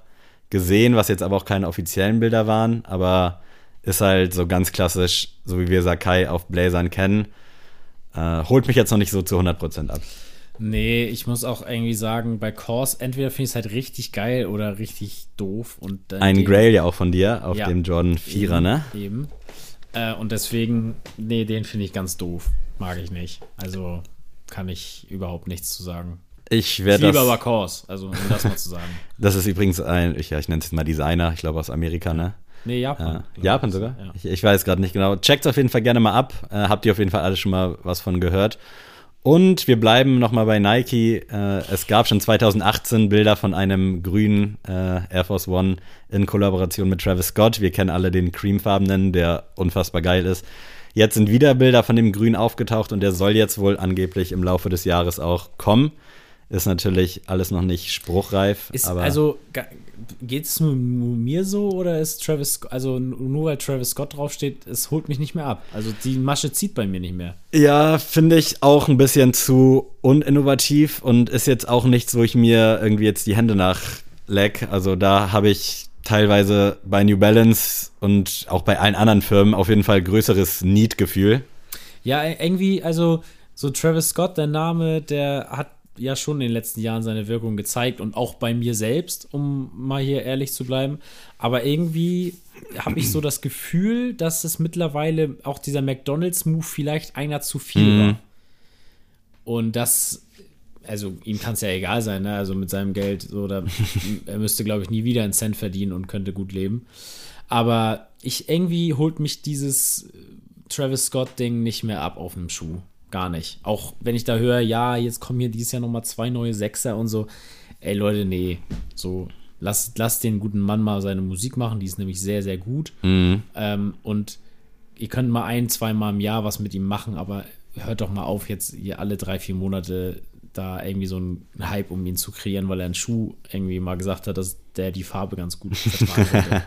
gesehen, was jetzt aber auch keine offiziellen Bilder waren, aber ist halt so ganz klassisch, so wie wir Sakai auf Blazern kennen. Äh, holt mich jetzt noch nicht so zu 100% ab. Nee, ich muss auch irgendwie sagen, bei Kors, entweder finde ich es halt richtig geil oder richtig doof. Und Ein Grail ja auch von dir auf Ja. dem Jordan 4er, ne? Eben. Äh, und deswegen, nee, den finde ich ganz doof. Mag ich nicht. Also kann ich überhaupt nichts zu sagen. Ich werde liebe aber das. Kors, also um das mal zu sagen. Das ist übrigens ein, ich, ja, ich nenne es jetzt mal Designer, ich glaube aus Amerika, ne? Nee, Japan. Ich. Japan sogar? Ja. Ich, ich weiß gerade nicht genau. Checkt auf jeden Fall gerne mal ab. Äh, habt ihr auf jeden Fall alle schon mal was von gehört. Und wir bleiben nochmal bei Nike. Äh, es gab schon 2018 Bilder von einem grünen äh, Air Force One in Kollaboration mit Travis Scott. Wir kennen alle den creamfarbenen, der unfassbar geil ist. Jetzt sind wieder Bilder von dem Grün aufgetaucht und der soll jetzt wohl angeblich im Laufe des Jahres auch kommen. Ist natürlich alles noch nicht spruchreif. Ist, aber also geht es nur, mir so oder ist Travis, also nur weil Travis Scott draufsteht, es holt mich nicht mehr ab. Also die Masche zieht bei mir nicht mehr. Ja, finde ich auch ein bisschen zu uninnovativ und ist jetzt auch nichts, wo ich mir irgendwie jetzt die Hände nachleck. Also da habe ich teilweise bei New Balance und auch bei allen anderen Firmen auf jeden Fall größeres Need-Gefühl. Ja, e- irgendwie, also so Travis Scott, der Name, der hat ja schon in den letzten Jahren seine Wirkung gezeigt und auch bei mir selbst, um mal hier ehrlich zu bleiben. Aber irgendwie habe ich so das Gefühl, dass es mittlerweile auch dieser McDonalds-Move vielleicht einer zu viel war. Und das, also ihm kann es ja egal sein, ne? Also mit seinem Geld, so, da, er müsste, glaube ich, nie wieder einen Cent verdienen und könnte gut leben. Aber ich irgendwie holt mich dieses Travis Scott-Ding nicht mehr ab auf dem Schuh. Gar nicht. Auch wenn ich da höre, ja, jetzt kommen hier dieses Jahr nochmal zwei neue Sechser und so. Ey, Leute, nee. So, lasst, lasst den guten Mann mal seine Musik machen. Die ist nämlich sehr, sehr gut. Ähm, und ihr könnt mal ein, zweimal im Jahr was mit ihm machen, aber hört doch mal auf, jetzt hier alle drei, vier Monate da irgendwie so einen Hype um ihn zu kreieren, weil er einen Schuh irgendwie mal gesagt hat, dass der die Farbe ganz gut vertragen.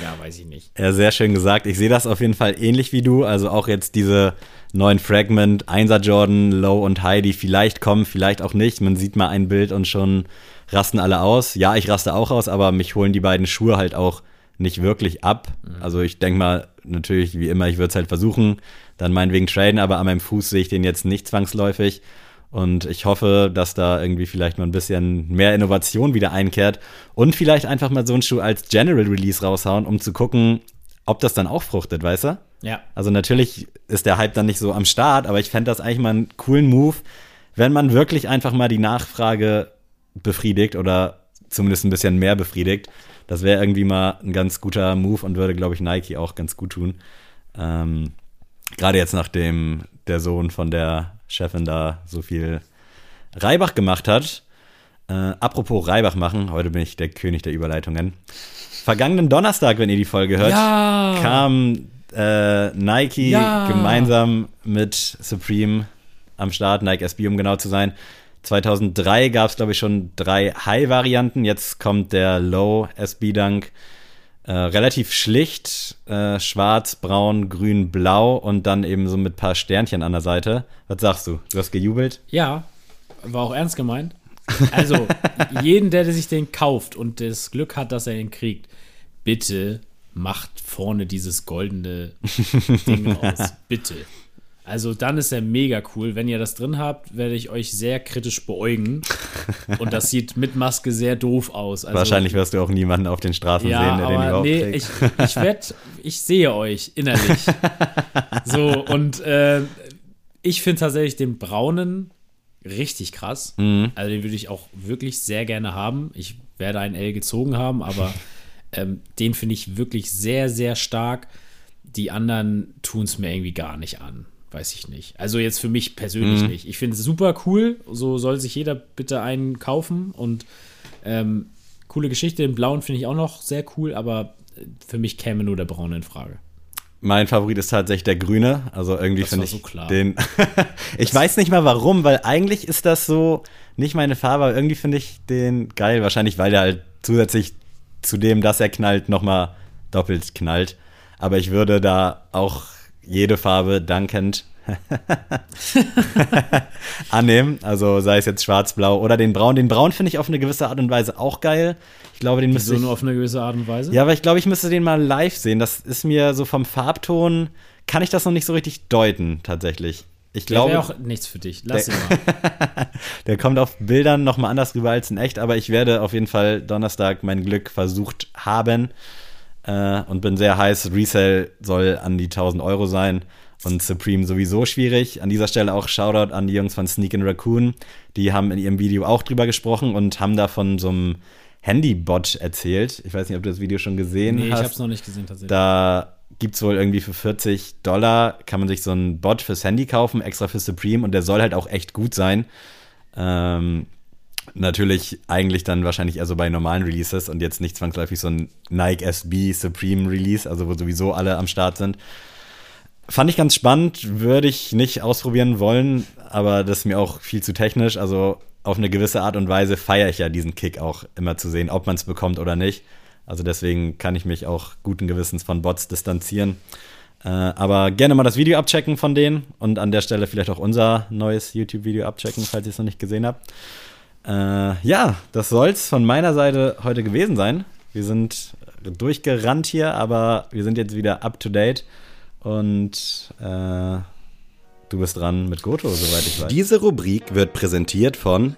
Ja, weiß ich nicht. Ja, sehr schön gesagt. Ich sehe das auf jeden Fall ähnlich wie du. Also auch jetzt diese neuen Fragment, 1er Jordan, Low und High, die vielleicht kommen, vielleicht auch nicht. Man sieht mal ein Bild und schon rasten alle aus. Ja, ich raste auch aus, aber mich holen die beiden Schuhe halt auch nicht wirklich ab. Also ich denke mal, natürlich, wie immer, ich würde es halt versuchen, dann meinetwegen traden, aber an meinem Fuß sehe ich den jetzt nicht zwangsläufig. Und ich hoffe, dass da irgendwie vielleicht mal ein bisschen mehr Innovation wieder einkehrt und vielleicht einfach mal so einen Schuh als General Release raushauen, um zu gucken, ob das dann auch fruchtet, weißt du? Ja. Also natürlich ist der Hype dann nicht so am Start, aber ich fände das eigentlich mal einen coolen Move, wenn man wirklich einfach mal die Nachfrage befriedigt oder zumindest ein bisschen mehr befriedigt. Das wäre irgendwie mal ein ganz guter Move und würde, glaube ich, Nike auch ganz gut tun. Ähm, Gerade jetzt, nachdem der Sohn von der Chefin da so viel Reibach gemacht hat. Äh, apropos Reibach machen, heute bin ich der König der Überleitungen. Vergangenen Donnerstag, wenn ihr die Folge hört, Ja. kam äh, Nike Ja. gemeinsam mit Supreme am Start, Nike SB, um genau zu sein. 2003 gab es, glaube ich, schon drei High-Varianten. Jetzt kommt der Low SB Dunk. Äh, relativ schlicht, äh, schwarz, braun, grün, blau und dann eben so mit paar Sternchen an der Seite. Was sagst du? Du hast gejubelt? Ja, war auch ernst gemeint. Also, jeden, der sich den kauft und das Glück hat, dass er ihn kriegt, bitte macht vorne dieses goldene Ding raus. Bitte. Also, dann ist er mega cool. Wenn ihr das drin habt, werde ich euch sehr kritisch beäugen. Und das sieht mit Maske sehr doof aus. Also, Wahrscheinlich wirst du auch niemanden auf den Straßen ja, sehen, der den aber überhaupt nee, trägt. ich, ich werde, ich sehe euch innerlich. so, und äh, ich finde tatsächlich den braunen richtig krass. Mhm. Also den würde ich auch wirklich sehr gerne haben. Ich werde einen L gezogen haben, aber ähm, den finde ich wirklich sehr, sehr stark. Die anderen tun es mir irgendwie gar nicht an. Weiß ich nicht. Also jetzt für mich persönlich Mhm. nicht. Ich finde es super cool. So soll sich jeder bitte einen kaufen. Und ähm, coole Geschichte. Den blauen finde ich auch noch sehr cool, aber äh, für mich käme nur der braune in Frage. Mein Favorit ist tatsächlich der grüne. Also irgendwie Das finde ich so klar. den. ich weiß nicht mal warum, weil eigentlich ist das so nicht meine Farbe, aber irgendwie finde ich den geil. Wahrscheinlich, weil der halt zusätzlich zu dem, dass er knallt, nochmal doppelt knallt. Aber ich würde da auch jede Farbe dankend annehmen. Also sei es jetzt schwarz, blau oder den braun. Den braun finde ich auf eine gewisse Art und Weise auch geil. Ich glaube, den müsste So ich nur auf eine gewisse Art und Weise. ja, aber ich glaube, ich müsste den mal live sehen. Das ist mir so vom Farbton, kann ich das noch nicht so richtig deuten, tatsächlich. Ich glaube, wäre auch nichts für dich. Lass ihn mal. der kommt auf Bildern noch mal anders rüber als in echt, aber ich werde auf jeden Fall Donnerstag mein Glück versucht haben äh, und bin sehr heiß. Resale soll an die 1000 Euro sein und Supreme sowieso schwierig. An dieser Stelle auch Shoutout an die Jungs von Sneak and Raccoon. Die haben in ihrem Video auch drüber gesprochen und haben da von so einem Handybot erzählt. Ich weiß nicht, ob du das Video schon gesehen Nee, ich hast. habe es noch nicht gesehen tatsächlich. Da gibt es wohl irgendwie für 40 Dollar, kann man sich so einen Bot fürs Handy kaufen, extra für Supreme und der soll halt auch echt gut sein. Ähm, natürlich eigentlich dann wahrscheinlich eher so bei normalen Releases und jetzt nicht zwangsläufig so ein Nike SB Supreme Release, also wo sowieso alle am Start sind. Fand ich ganz spannend, würde ich nicht ausprobieren wollen, aber das ist mir auch viel zu technisch. Also auf eine gewisse Art und Weise feiere ich ja diesen Kick auch immer zu sehen, ob man es bekommt oder nicht. Also deswegen kann ich mich auch guten Gewissens von Bots distanzieren. Äh, aber gerne mal das Video abchecken von denen und an der Stelle vielleicht auch unser neues YouTube-Video abchecken, falls ihr es noch nicht gesehen habt. Äh, ja, das soll's von meiner Seite heute gewesen sein. Wir sind durchgerannt hier, aber wir sind jetzt wieder up to date und äh, du bist dran mit Goto, soweit ich weiß. Diese Rubrik wird präsentiert von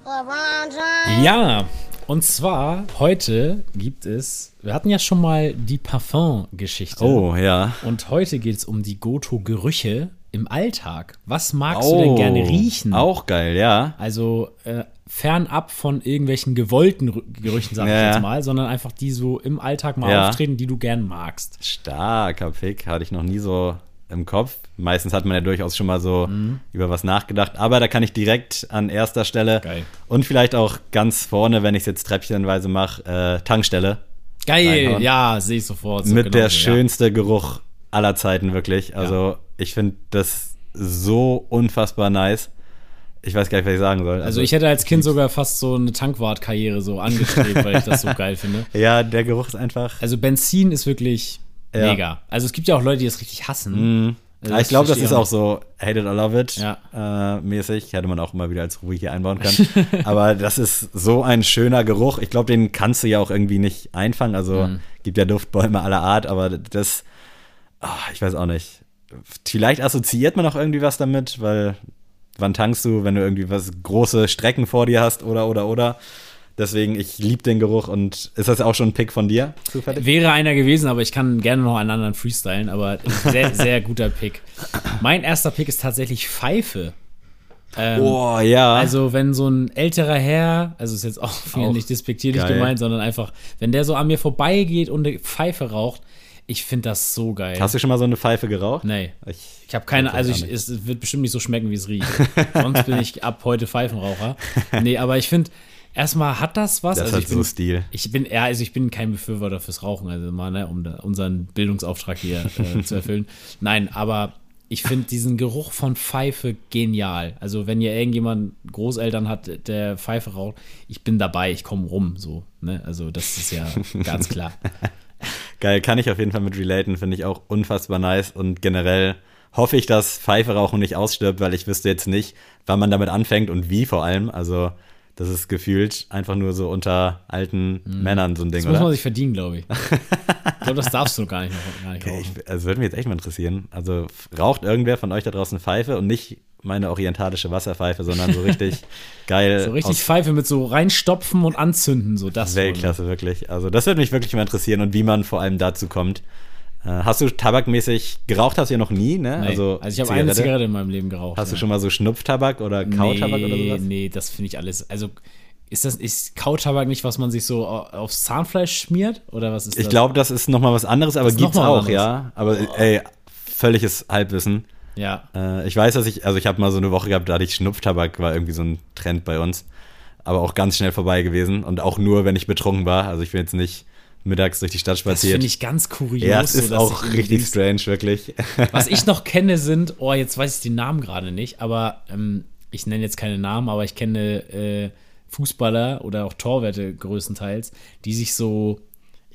Ja, und zwar heute gibt es, wir hatten ja schon mal die Parfum-Geschichte. Oh, ja. Und heute geht es um die Goto-Gerüche im Alltag. Was magst du denn Oh, gerne riechen? Auch geil, ja. Also äh, fernab von irgendwelchen gewollten Rü- Gerüchen, sag ich Ja, jetzt mal, sondern einfach die so im Alltag mal Ja. auftreten, die du gern magst. Starker Pick, hatte ich noch nie so im Kopf. Meistens hat man ja durchaus schon mal so über was nachgedacht, aber da kann ich direkt an erster Stelle Geil. und vielleicht auch ganz vorne, wenn ich es jetzt treppchenweise mache, äh, Tankstelle. Geil, Reinhauen. ja, sehe ich sofort. So mit der genauso, ja. schönste Geruch aller Zeiten, wirklich. Also, ich finde das so unfassbar nice. Ich weiß gar nicht, was ich sagen soll. Also ich hätte als Kind sogar fast so eine Tankwartkarriere so angestrebt, weil ich das so geil finde. Ja, der Geruch ist einfach. Also Benzin ist wirklich Ja. mega. Also es gibt ja auch Leute, die das richtig hassen. Mhm. Also ich glaube, das ist auch so Hate it or love it Ja. äh, mäßig. Hätte man auch immer wieder als Rubrik hier einbauen können. Aber das ist so ein schöner Geruch. Ich glaube, den kannst du ja auch irgendwie nicht einfangen. Also Mhm. gibt ja Duftbäume aller Art, aber das, ah, ich weiß auch nicht. Vielleicht assoziiert man auch irgendwie was damit, weil wann tankst du, wenn du irgendwie was große Strecken vor dir hast oder oder oder. Deswegen, ich liebe den Geruch und ist das auch schon ein Pick von dir? Zufällig? Wäre einer gewesen, aber ich kann gerne noch einen anderen freestylen, aber sehr, sehr guter Pick. Mein erster Pick ist tatsächlich Pfeife. Ähm, Oh ja. Also, wenn so ein älterer Herr, also ist jetzt auch, Auch nicht despektierlich geil. gemeint, sondern einfach, wenn der so an mir vorbeigeht und eine Pfeife raucht, ich finde das so geil. Hast du schon mal so eine Pfeife geraucht? Nee. Ich, Ich habe keine, also ich, es wird bestimmt nicht so schmecken, wie es riecht. Sonst bin ich ab heute Pfeifenraucher. Nee, aber ich finde, erstmal hat das was. Das also hat ich bin, so Stil. Ich bin, ja, also ich bin kein Befürworter fürs Rauchen, also mal, ne, um da, unseren Bildungsauftrag hier äh, zu erfüllen. Nein, aber ich finde diesen Geruch von Pfeife genial. Also wenn ihr irgendjemand Großeltern hat, der Pfeife raucht, ich bin dabei, ich komme rum, so. Ne? Also das ist ja ganz klar. Geil, kann ich auf jeden Fall mit relaten, finde ich auch unfassbar nice und generell hoffe ich, dass Pfeife rauchen nicht ausstirbt, weil ich wüsste jetzt nicht, wann man damit anfängt und wie vor allem. Also das ist gefühlt einfach nur so unter alten Männern so ein Ding, Das muss man oder? sich verdienen, glaube ich. Ich glaube, das darfst du gar nicht, noch, gar nicht Okay, ich, also würde mich jetzt echt mal interessieren. Also raucht irgendwer von euch da draußen Pfeife und nicht meine orientalische Wasserpfeife, sondern so richtig geil So richtig Pfeife mit so reinstopfen und anzünden, so das. Weltklasse, wirklich. Also das würde mich wirklich mal interessieren und wie man vor allem dazu kommt. Äh, hast du tabakmäßig geraucht? Hast du ja noch nie, ne? Nee. Also, ich habe eine Zigarette in meinem Leben geraucht. Hast du ja. schon mal so Schnupftabak oder Kautabak nee, oder sowas? Nee, das finde ich alles. Also ist das ist Kautabak nicht, was man sich so au- aufs Zahnfleisch schmiert oder was ist Ich das? glaube, das ist noch mal was anderes, aber ist gibt's auch, ja. Aber ey, völliges Halbwissen. Ja. Äh, ich weiß, dass ich, also ich habe mal so eine Woche gehabt, da hatte ich Schnupftabak, war irgendwie so ein Trend bei uns. Aber auch ganz schnell vorbei gewesen und auch nur, wenn ich betrunken war. Also ich bin jetzt nicht mittags durch die Stadt Das spaziert. finde ich ganz kurios. ja, so, ist dass auch richtig strange, wirklich. Was ich noch kenne sind, oh, jetzt weiß ich den Namen gerade nicht, aber ähm, ich nenne jetzt keine Namen, aber ich kenne äh, Fußballer oder auch Torwärte größtenteils, die sich so,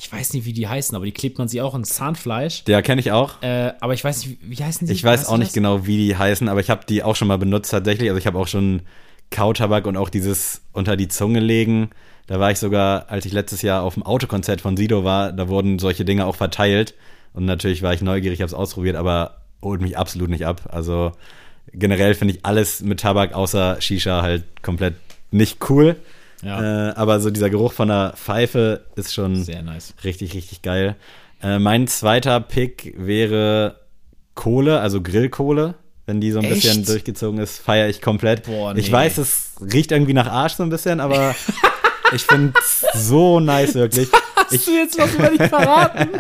ich weiß nicht, wie die heißen, aber die klebt man sich auch ins Zahnfleisch. Der kenne ich auch. Äh, aber ich weiß nicht, wie, wie heißen die? Ich weiß auch nicht das? genau, wie die heißen, aber ich habe die auch schon mal benutzt tatsächlich. Also ich habe auch schon Kautabak und auch dieses unter die Zunge legen. Da war ich sogar, als ich letztes Jahr auf dem Autokonzert von Sido war, da wurden solche Dinge auch verteilt. Und natürlich war ich neugierig, habe es ausprobiert, aber holt mich absolut nicht ab. Also generell finde ich alles mit Tabak außer Shisha halt komplett nicht cool. Ja. Äh, aber so dieser Geruch von der Pfeife ist schon Sehr nice. Richtig, richtig geil. Äh, mein zweiter Pick wäre Kohle, also Grillkohle. Wenn die so ein Echt? bisschen durchgezogen ist, feiere ich komplett. Boah, Ich nee. weiß, es riecht irgendwie nach Arsch so ein bisschen, aber ich finde es so nice, wirklich. Hast du jetzt was über dich verraten?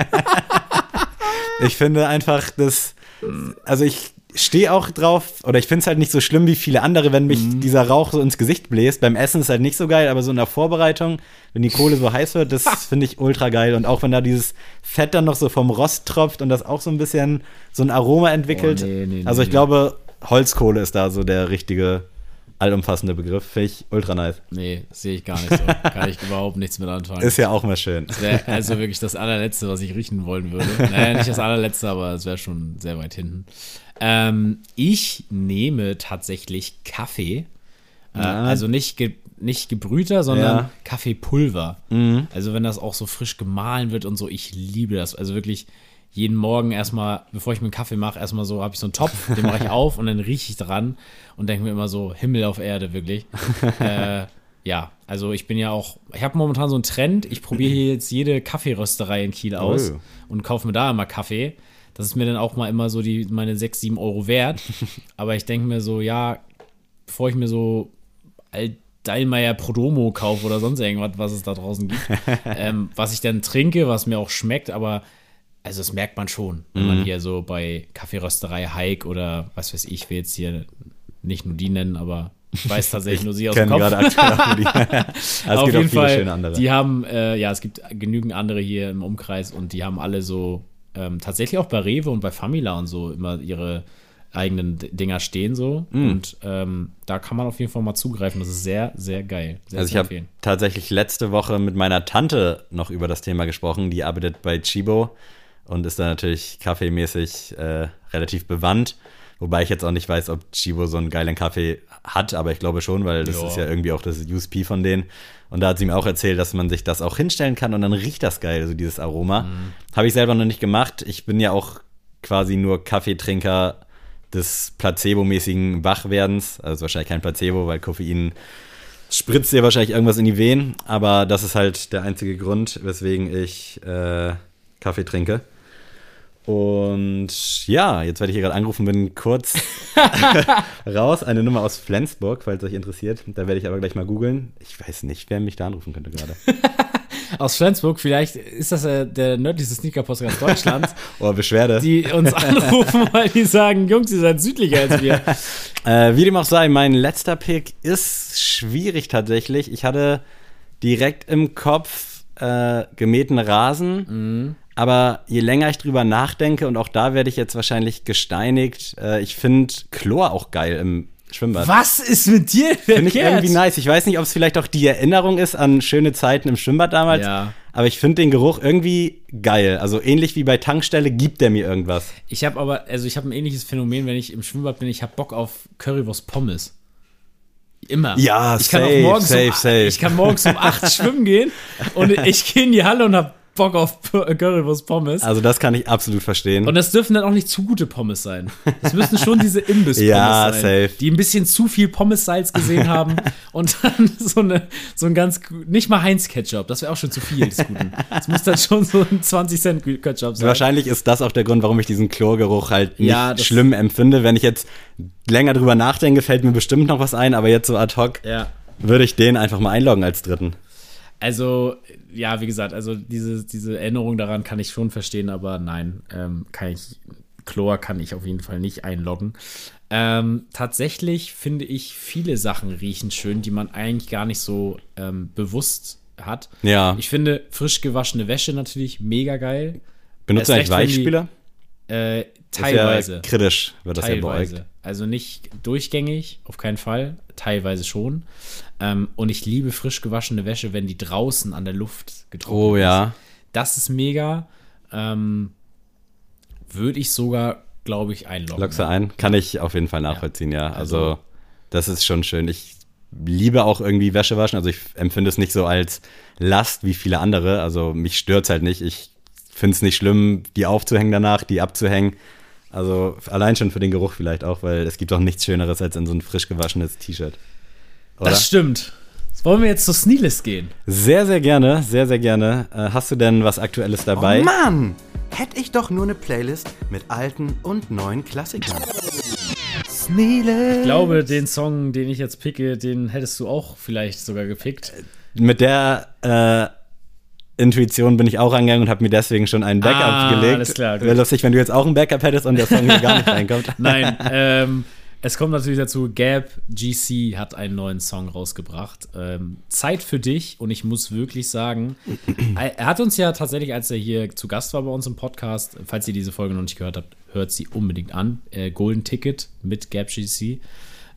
Ich finde einfach, das. Also ich stehe auch drauf, oder ich finde es halt nicht so schlimm wie viele andere, wenn mich Mhm. dieser Rauch so ins Gesicht bläst. Beim Essen ist halt nicht so geil, aber so in der Vorbereitung, wenn die Kohle so heiß wird, das finde ich ultra geil. Und auch wenn da dieses Fett dann noch so vom Rost tropft und das auch so ein bisschen so ein Aroma entwickelt. Oh, nee, nee, also ich nee. glaube, Holzkohle ist da so der richtige, allumfassende Begriff. Finde ich ultra nice. Nee, sehe ich gar nicht so. Kann ich überhaupt nichts mit anfangen. Ist ja auch mal schön. Wäre also wirklich das allerletzte, was ich riechen wollen würde. Naja, nicht das allerletzte, aber es wäre schon sehr weit hinten. Ähm, ich nehme tatsächlich Kaffee. Äh, Ja. Also nicht, ge nicht gebrühter, sondern Ja. Kaffeepulver. Also wenn das auch so frisch gemahlen wird und so, ich liebe das. Also wirklich jeden Morgen erstmal, bevor ich mir einen Kaffee mache, erstmal so, habe ich so einen Topf, den mache ich auf und dann rieche ich dran und denke mir immer so, Himmel auf Erde, wirklich. äh, ja, also ich bin ja auch, ich habe momentan so einen Trend, ich probiere hier jetzt jede Kaffeerösterei in Kiel aus Oh. und kaufe mir da immer Kaffee. Das ist mir dann auch mal immer so die, meine 6, 7 Euro wert. Aber ich denke mir so, ja, bevor ich mir so Altdallmayr Prodomo kaufe oder sonst irgendwas, was es da draußen gibt, ähm, was ich dann trinke, was mir auch schmeckt, aber also das merkt man schon, wenn Mhm. man hier so bei Kaffeerösterei Hike oder was weiß ich, will jetzt hier nicht nur die nennen, aber ich weiß tatsächlich nur sie aus dem Kopf. gerade aktuell auch nur die. Also es Auf gibt auch jeden viele Fall, andere. die haben, äh, ja, es gibt genügend andere hier im Umkreis und die haben alle so, ähm, tatsächlich auch bei Rewe und bei Famila und so immer ihre eigenen Dinger stehen so. Mm. Und ähm, da kann man auf jeden Fall mal zugreifen. Das ist sehr, sehr geil. Sehr Also ich habe tatsächlich letzte Woche mit meiner Tante noch über das Thema gesprochen. Die arbeitet bei Chibo und ist da natürlich kaffeemäßig äh, relativ bewandt. Wobei ich jetzt auch nicht weiß, ob Chibo so einen geilen Kaffee hat, aber ich glaube schon, weil das Ja. ist ja irgendwie auch das USP von denen. Und da hat sie mir auch erzählt, dass man sich das auch hinstellen kann und dann riecht das geil, so dieses Aroma. Habe ich selber noch nicht gemacht. Ich bin ja auch quasi nur Kaffeetrinker des Placebo-mäßigen Wachwerdens. Also wahrscheinlich kein Placebo, weil Koffein spritzt dir wahrscheinlich irgendwas in die Venen, aber das ist halt der einzige Grund, weswegen ich äh, Kaffee trinke. Und ja, jetzt werde ich hier gerade angerufen, bin kurz raus. Eine Nummer aus Flensburg, falls euch interessiert. Da werde ich aber gleich mal googeln. Ich weiß nicht, wer mich da anrufen könnte gerade. aus Flensburg, vielleicht ist das äh, der nördlichste Sneaker-Podcast Deutschlands, Oh, Beschwerde. die uns anrufen, weil die sagen, Jungs, ihr seid südlicher als wir. Äh, wie dem auch sei, mein letzter Pick ist schwierig tatsächlich. Ich hatte direkt im Kopf äh, gemähten Rasen. Aber je länger ich drüber nachdenke, und auch da werde ich jetzt wahrscheinlich gesteinigt, äh, ich finde Chlor auch geil im Schwimmbad. Was ist mit dir Finde ich irgendwie nice. Ich weiß nicht, ob es vielleicht auch die Erinnerung ist an schöne Zeiten im Schwimmbad damals. Ja. Aber ich finde den Geruch irgendwie geil. Also ähnlich wie bei Tankstelle gibt der mir irgendwas. Ich habe aber, also ich habe ein ähnliches Phänomen, wenn ich im Schwimmbad bin, ich habe Bock auf Currywurst Pommes. Immer. Ja, ich kann safe, auch morgens safe, um, safe. Ich kann morgens um 8 schwimmen gehen und ich gehe in die Halle und habe Bock auf Currywurst Pommes. Also das kann ich absolut verstehen. Und das dürfen dann auch nicht zu gute Pommes sein. Es müssen schon diese Imbiss-Pommes Ja, sein, safe. die ein bisschen zu viel Pommessalz gesehen haben und dann so, eine, so ein ganz, nicht mal Heinz-Ketchup, das wäre auch schon zu viel des Guten. Es muss dann schon so ein 20-Cent-Ketchup sein. Wahrscheinlich ist das auch der Grund, warum ich diesen Chlorgeruch halt nicht Ja, das- schlimm empfinde. Wenn ich jetzt länger drüber nachdenke, fällt mir bestimmt noch was ein, aber jetzt so ad hoc Ja. würde ich den einfach mal einloggen als dritten. Also, ja, wie gesagt, also diese, diese Erinnerung daran kann ich schon verstehen, aber nein, ähm, kann ich, Chlor kann ich auf jeden Fall nicht einloggen. Ähm, tatsächlich finde ich, viele Sachen riechen schön, die man eigentlich gar nicht so ähm, bewusst hat. Ja. Ich finde frisch gewaschene Wäsche natürlich mega geil. Benutzt eigentlich Weichspüler? Äh, Ist teilweise. Ja kritisch wird das ja Teilweise. beäugt. Also nicht durchgängig, auf keinen Fall. Teilweise schon. Ähm, und ich liebe frisch gewaschene Wäsche, wenn die draußen an der Luft getrocknet Oh ist. ja. Das ist mega. Ähm, Würde ich sogar, glaube ich, einloggen. Lockst du ein? Kann ich auf jeden Fall nachvollziehen, ja. Also, Also- das ist schon schön. Ich liebe auch irgendwie Wäsche waschen. Also ich empfinde es nicht so als Last wie viele andere. Also mich stört's halt nicht. Ich finde es nicht schlimm, die aufzuhängen danach, die abzuhängen. Also allein schon für den Geruch vielleicht auch, weil es gibt auch nichts Schöneres als in so ein frisch gewaschenes T-Shirt. Das stimmt. Wollen wir jetzt zur Sneelist gehen? Sehr, sehr gerne, sehr, sehr gerne. Äh, hast du denn was Aktuelles dabei? Oh Mann! Hätte ich doch nur eine Playlist mit alten und neuen Klassikern. Sneele. Ich glaube, den Song, den ich jetzt picke, den hättest du auch vielleicht sogar gepickt. Mit der äh, Intuition bin ich auch rangegangen und habe mir deswegen schon einen Backup Ah, gelegt. alles klar. Wäre lustig, wenn du jetzt auch einen Backup hättest und der Song hier gar nicht reinkommt. Nein, ähm, es kommt natürlich dazu, Gab GC hat einen neuen Song rausgebracht. Ähm, Zeit für dich und ich muss wirklich sagen, er hat uns ja tatsächlich, als er hier zu Gast war bei uns im Podcast, falls ihr diese Folge noch nicht gehört habt, hört sie unbedingt an. Äh, Golden Ticket mit Gab GC.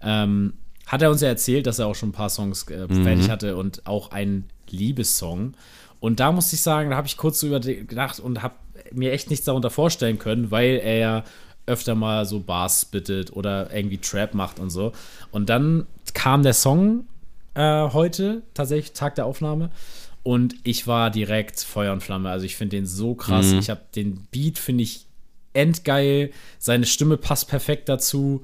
Ähm, hat er uns ja erzählt, dass er auch schon ein paar Songs äh, fertig hatte und auch einen Liebessong. Und da muss ich sagen, da habe ich kurz so übergedacht und habe mir echt nichts darunter vorstellen können, weil er ja öfter mal so Bars spittet oder irgendwie Trap macht und so. Und dann kam der Song äh, heute, tatsächlich Tag der Aufnahme. Und ich war direkt Feuer und Flamme. Also ich finde den so krass. Ich habe den Beat, finde ich endgeil. Seine Stimme passt perfekt dazu.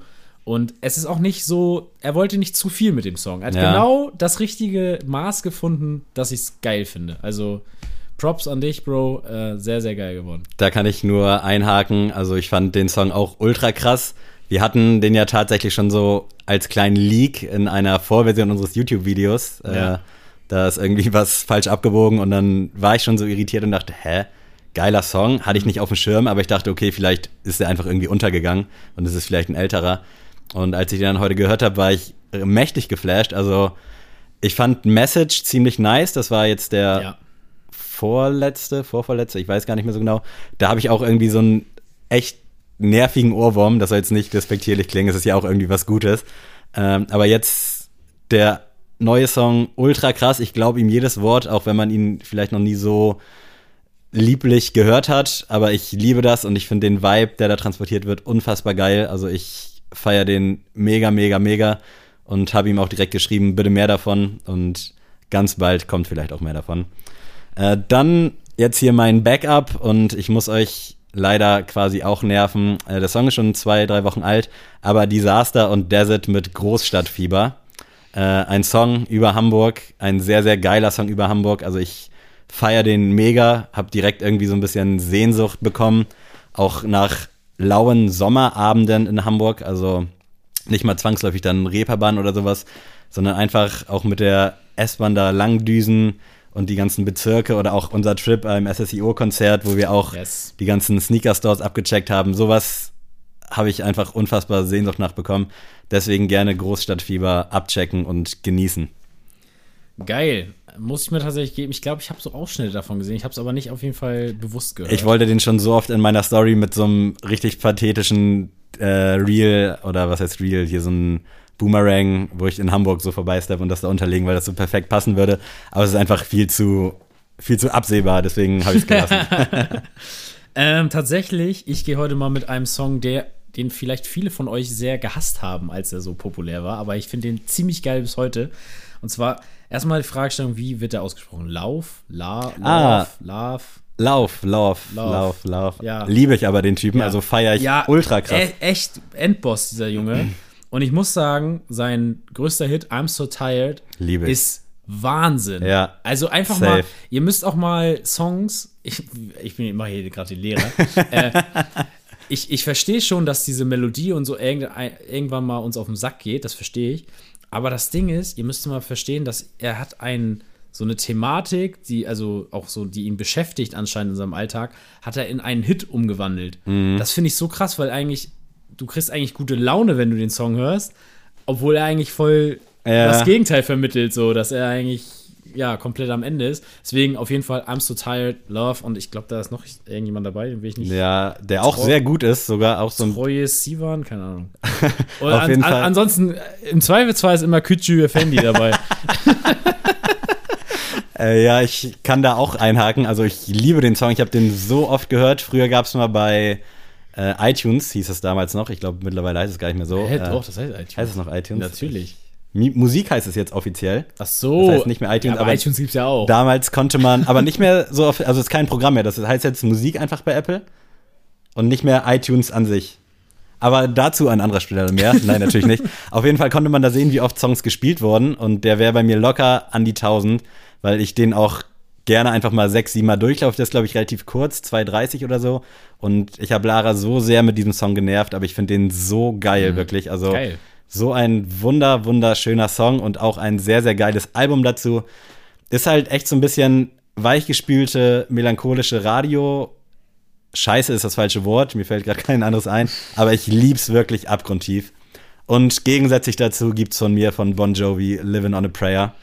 Und es ist auch nicht so, er wollte nicht zu viel mit dem Song. Er hat Ja. genau das richtige Maß gefunden, dass ich es geil finde. Also Props an dich, Bro. Äh, sehr, sehr geil geworden. Da kann ich nur einhaken. Also ich fand den Song auch ultra krass. Wir hatten den ja tatsächlich schon so als kleinen Leak in einer Vorversion unseres YouTube-Videos. Ja. Äh, da ist irgendwie was falsch abgebogen und dann war ich schon so irritiert und dachte, hä? Geiler Song, hatte ich nicht auf dem Schirm, aber ich dachte, okay, vielleicht ist der einfach irgendwie untergegangen und es ist vielleicht ein älterer. Und als ich den dann heute gehört habe, war ich mächtig geflasht. Also ich fand Message ziemlich nice. Das war jetzt der Ja. vorletzte, vorvorletzte, ich weiß gar nicht mehr so genau. Da habe ich auch irgendwie so einen echt nervigen Ohrwurm. Das soll jetzt nicht despektierlich klingen, es ist ja auch irgendwie was Gutes. Ähm, aber jetzt der neue Song, ultra krass. Ich glaube ihm jedes Wort, auch wenn man ihn vielleicht noch nie so lieblich gehört hat. Aber ich liebe das und ich finde den Vibe, der da transportiert wird, unfassbar geil. Also ich feiere den mega, mega, mega und habe ihm auch direkt geschrieben, bitte mehr davon. Und ganz bald kommt vielleicht auch mehr davon. Äh, dann jetzt hier mein Backup und ich muss euch leider quasi auch nerven. Äh, der Song ist schon zwei, drei Wochen alt, aber Disaster und Desert mit Großstadtfieber. Äh, ein Song über Hamburg, ein sehr, sehr geiler Song über Hamburg. Also ich feiere den mega, habe direkt irgendwie so ein bisschen Sehnsucht bekommen, auch nach lauen Sommerabenden in Hamburg. Also nicht mal zwangsläufig dann Reeperbahn oder sowas, sondern einfach auch mit der S-Bahn da lang düsen und die ganzen Bezirke oder auch unser Trip beim SSIO-Konzert, wo wir auch Yes. die ganzen Sneaker-Stores abgecheckt haben. Sowas habe ich einfach unfassbar Sehnsucht nachbekommen. Deswegen gerne Großstadtfieber abchecken und genießen. Geil. Muss ich mir tatsächlich geben. Ich glaube, ich habe so Ausschnitte davon gesehen. Ich habe es aber nicht auf jeden Fall bewusst gehört. Ich wollte den schon so oft in meiner Story mit so einem richtig pathetischen äh, Reel oder was heißt Reel, hier so ein Boomerang, wo ich in Hamburg so vorbeisteppe und das da unterlegen, weil das so perfekt passen würde. Aber es ist einfach viel zu, viel zu absehbar, deswegen habe ich es gelassen. Ähm, tatsächlich, ich gehe heute mal mit einem Song, der, den vielleicht viele von euch sehr gehasst haben, als er so populär war, aber ich finde den ziemlich geil bis heute. Und zwar erstmal die Fragestellung, wie wird der ausgesprochen? Lauf, La, Ah. Love. Lauf, Lauf, Lauf. Lauf, Lauf. Ja. Liebe ich aber den Typen, Ja. also feiere ich ultra krass. E echt Endboss, dieser Junge. Und ich muss sagen, sein größter Hit, I'm So Tired, Liebe ich. ist Wahnsinn. Ja. Also einfach Safe. mal, ihr müsst auch mal Songs, ich, ich bin immer hier gerade die Lehrer. äh, ich, ich verstehe schon, dass diese Melodie und so irgendwann mal uns auf den Sack geht, das verstehe ich. Aber das Ding ist, ihr müsst mal verstehen, dass er hat ein, so eine Thematik, die also auch so, die ihn beschäftigt anscheinend in seinem Alltag, hat er in einen Hit umgewandelt. Mhm. Das finde ich so krass, weil eigentlich, du kriegst eigentlich gute Laune, wenn du den Song hörst, obwohl er eigentlich voll Ja. das Gegenteil vermittelt, so, dass er eigentlich ja komplett am Ende ist. Deswegen auf jeden Fall I'm so tired, Love und ich glaube, da ist noch irgendjemand dabei, den will ich nicht. Ja, der auch Treu- sehr gut ist, sogar auch so ein Treues Sivan, keine Ahnung. Und Auf an, jeden an, Fall. ansonsten, äh, im Zweifelsfall ist immer Küçü Effendi dabei. Äh, ja, ich kann da auch einhaken. Also ich liebe den Song. Ich habe den so oft gehört. Früher gab es mal bei äh, iTunes, hieß es damals noch. Ich glaube, mittlerweile heißt es gar nicht mehr so. Hä, äh, doch, das heißt iTunes. heißt es noch iTunes? Natürlich. Mi Musik heißt es jetzt offiziell. Ach so. Das heißt nicht mehr iTunes, ja, aber aber iTunes gibt's ja auch. Damals konnte man, aber nicht mehr so, also es ist kein Programm mehr. Das heißt jetzt Musik einfach bei Apple und nicht mehr iTunes an sich. Aber dazu an anderer Stelle mehr. Nein, natürlich nicht. Auf jeden Fall konnte man da sehen, wie oft Songs gespielt wurden. Und der wäre bei mir locker an die 1000, weil ich den auch gerne einfach mal sechs, sieben Mal durchlaufe. Das ist, glaube ich, relativ kurz, 2,30 oder so. Und ich habe Lara so sehr mit diesem Song genervt, aber ich finde den so geil, wirklich. Also Geil. So ein wunder, wunderschöner Song und auch ein sehr, sehr geiles Album dazu. Ist halt echt so ein bisschen weichgespülte, melancholische Radio. Scheiße ist das falsche Wort, mir fällt gerade kein anderes ein, aber ich lieb's wirklich abgrundtief. Und gegensätzlich dazu gibt's von mir von Bon Jovi Living on a Prayer.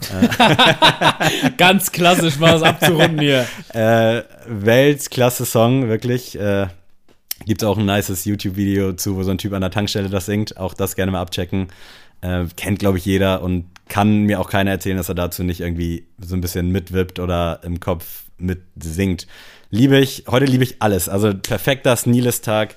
Ganz klassisch mal das abzurunden hier. Äh, Weltklasse-Song, wirklich. Äh, Gibt auch ein nices YouTube-Video zu, wo so ein Typ an der Tankstelle das singt. Auch das gerne mal abchecken. Äh, kennt, glaube ich, jeder und kann mir auch keiner erzählen, dass er dazu nicht irgendwie so ein bisschen mitwippt oder im Kopf mitsingt. Liebe ich, heute liebe ich alles. Also perfekter Sneelist-Tag.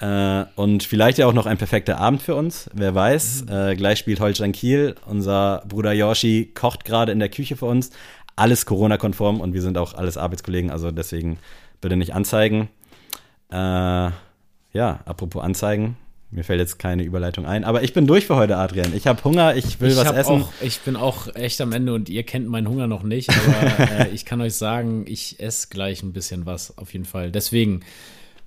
Äh, und vielleicht ja auch noch ein perfekter Abend für uns, wer weiß. Äh, gleich spielt Holstein Kiel. Unser Bruder Yoshi kocht gerade in der Küche für uns. Alles Corona-konform und wir sind auch alles Arbeitskollegen, also deswegen bitte nicht anzeigen. Äh, ja, apropos anzeigen. Mir fällt jetzt keine Überleitung ein. Aber ich bin durch für heute, Adrian. Ich habe Hunger, ich will ich was essen. Auch, ich bin auch echt am Ende und ihr kennt meinen Hunger noch nicht, aber äh, ich kann euch sagen, ich esse gleich ein bisschen was, auf jeden Fall. Deswegen,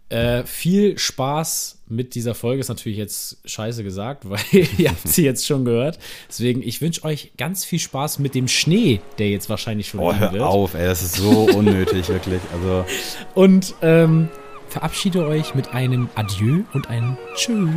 äh, viel Spaß mit dieser Folge ist natürlich jetzt scheiße gesagt, weil ihr habt sie jetzt schon gehört. Deswegen, ich wünsche euch ganz viel Spaß mit dem Schnee, der jetzt wahrscheinlich schon Oh, liegen wird. hör auf, ey, das ist so unnötig, wirklich. Also, Und ähm, verabschiede euch mit einem Adieu und einem Tschüss.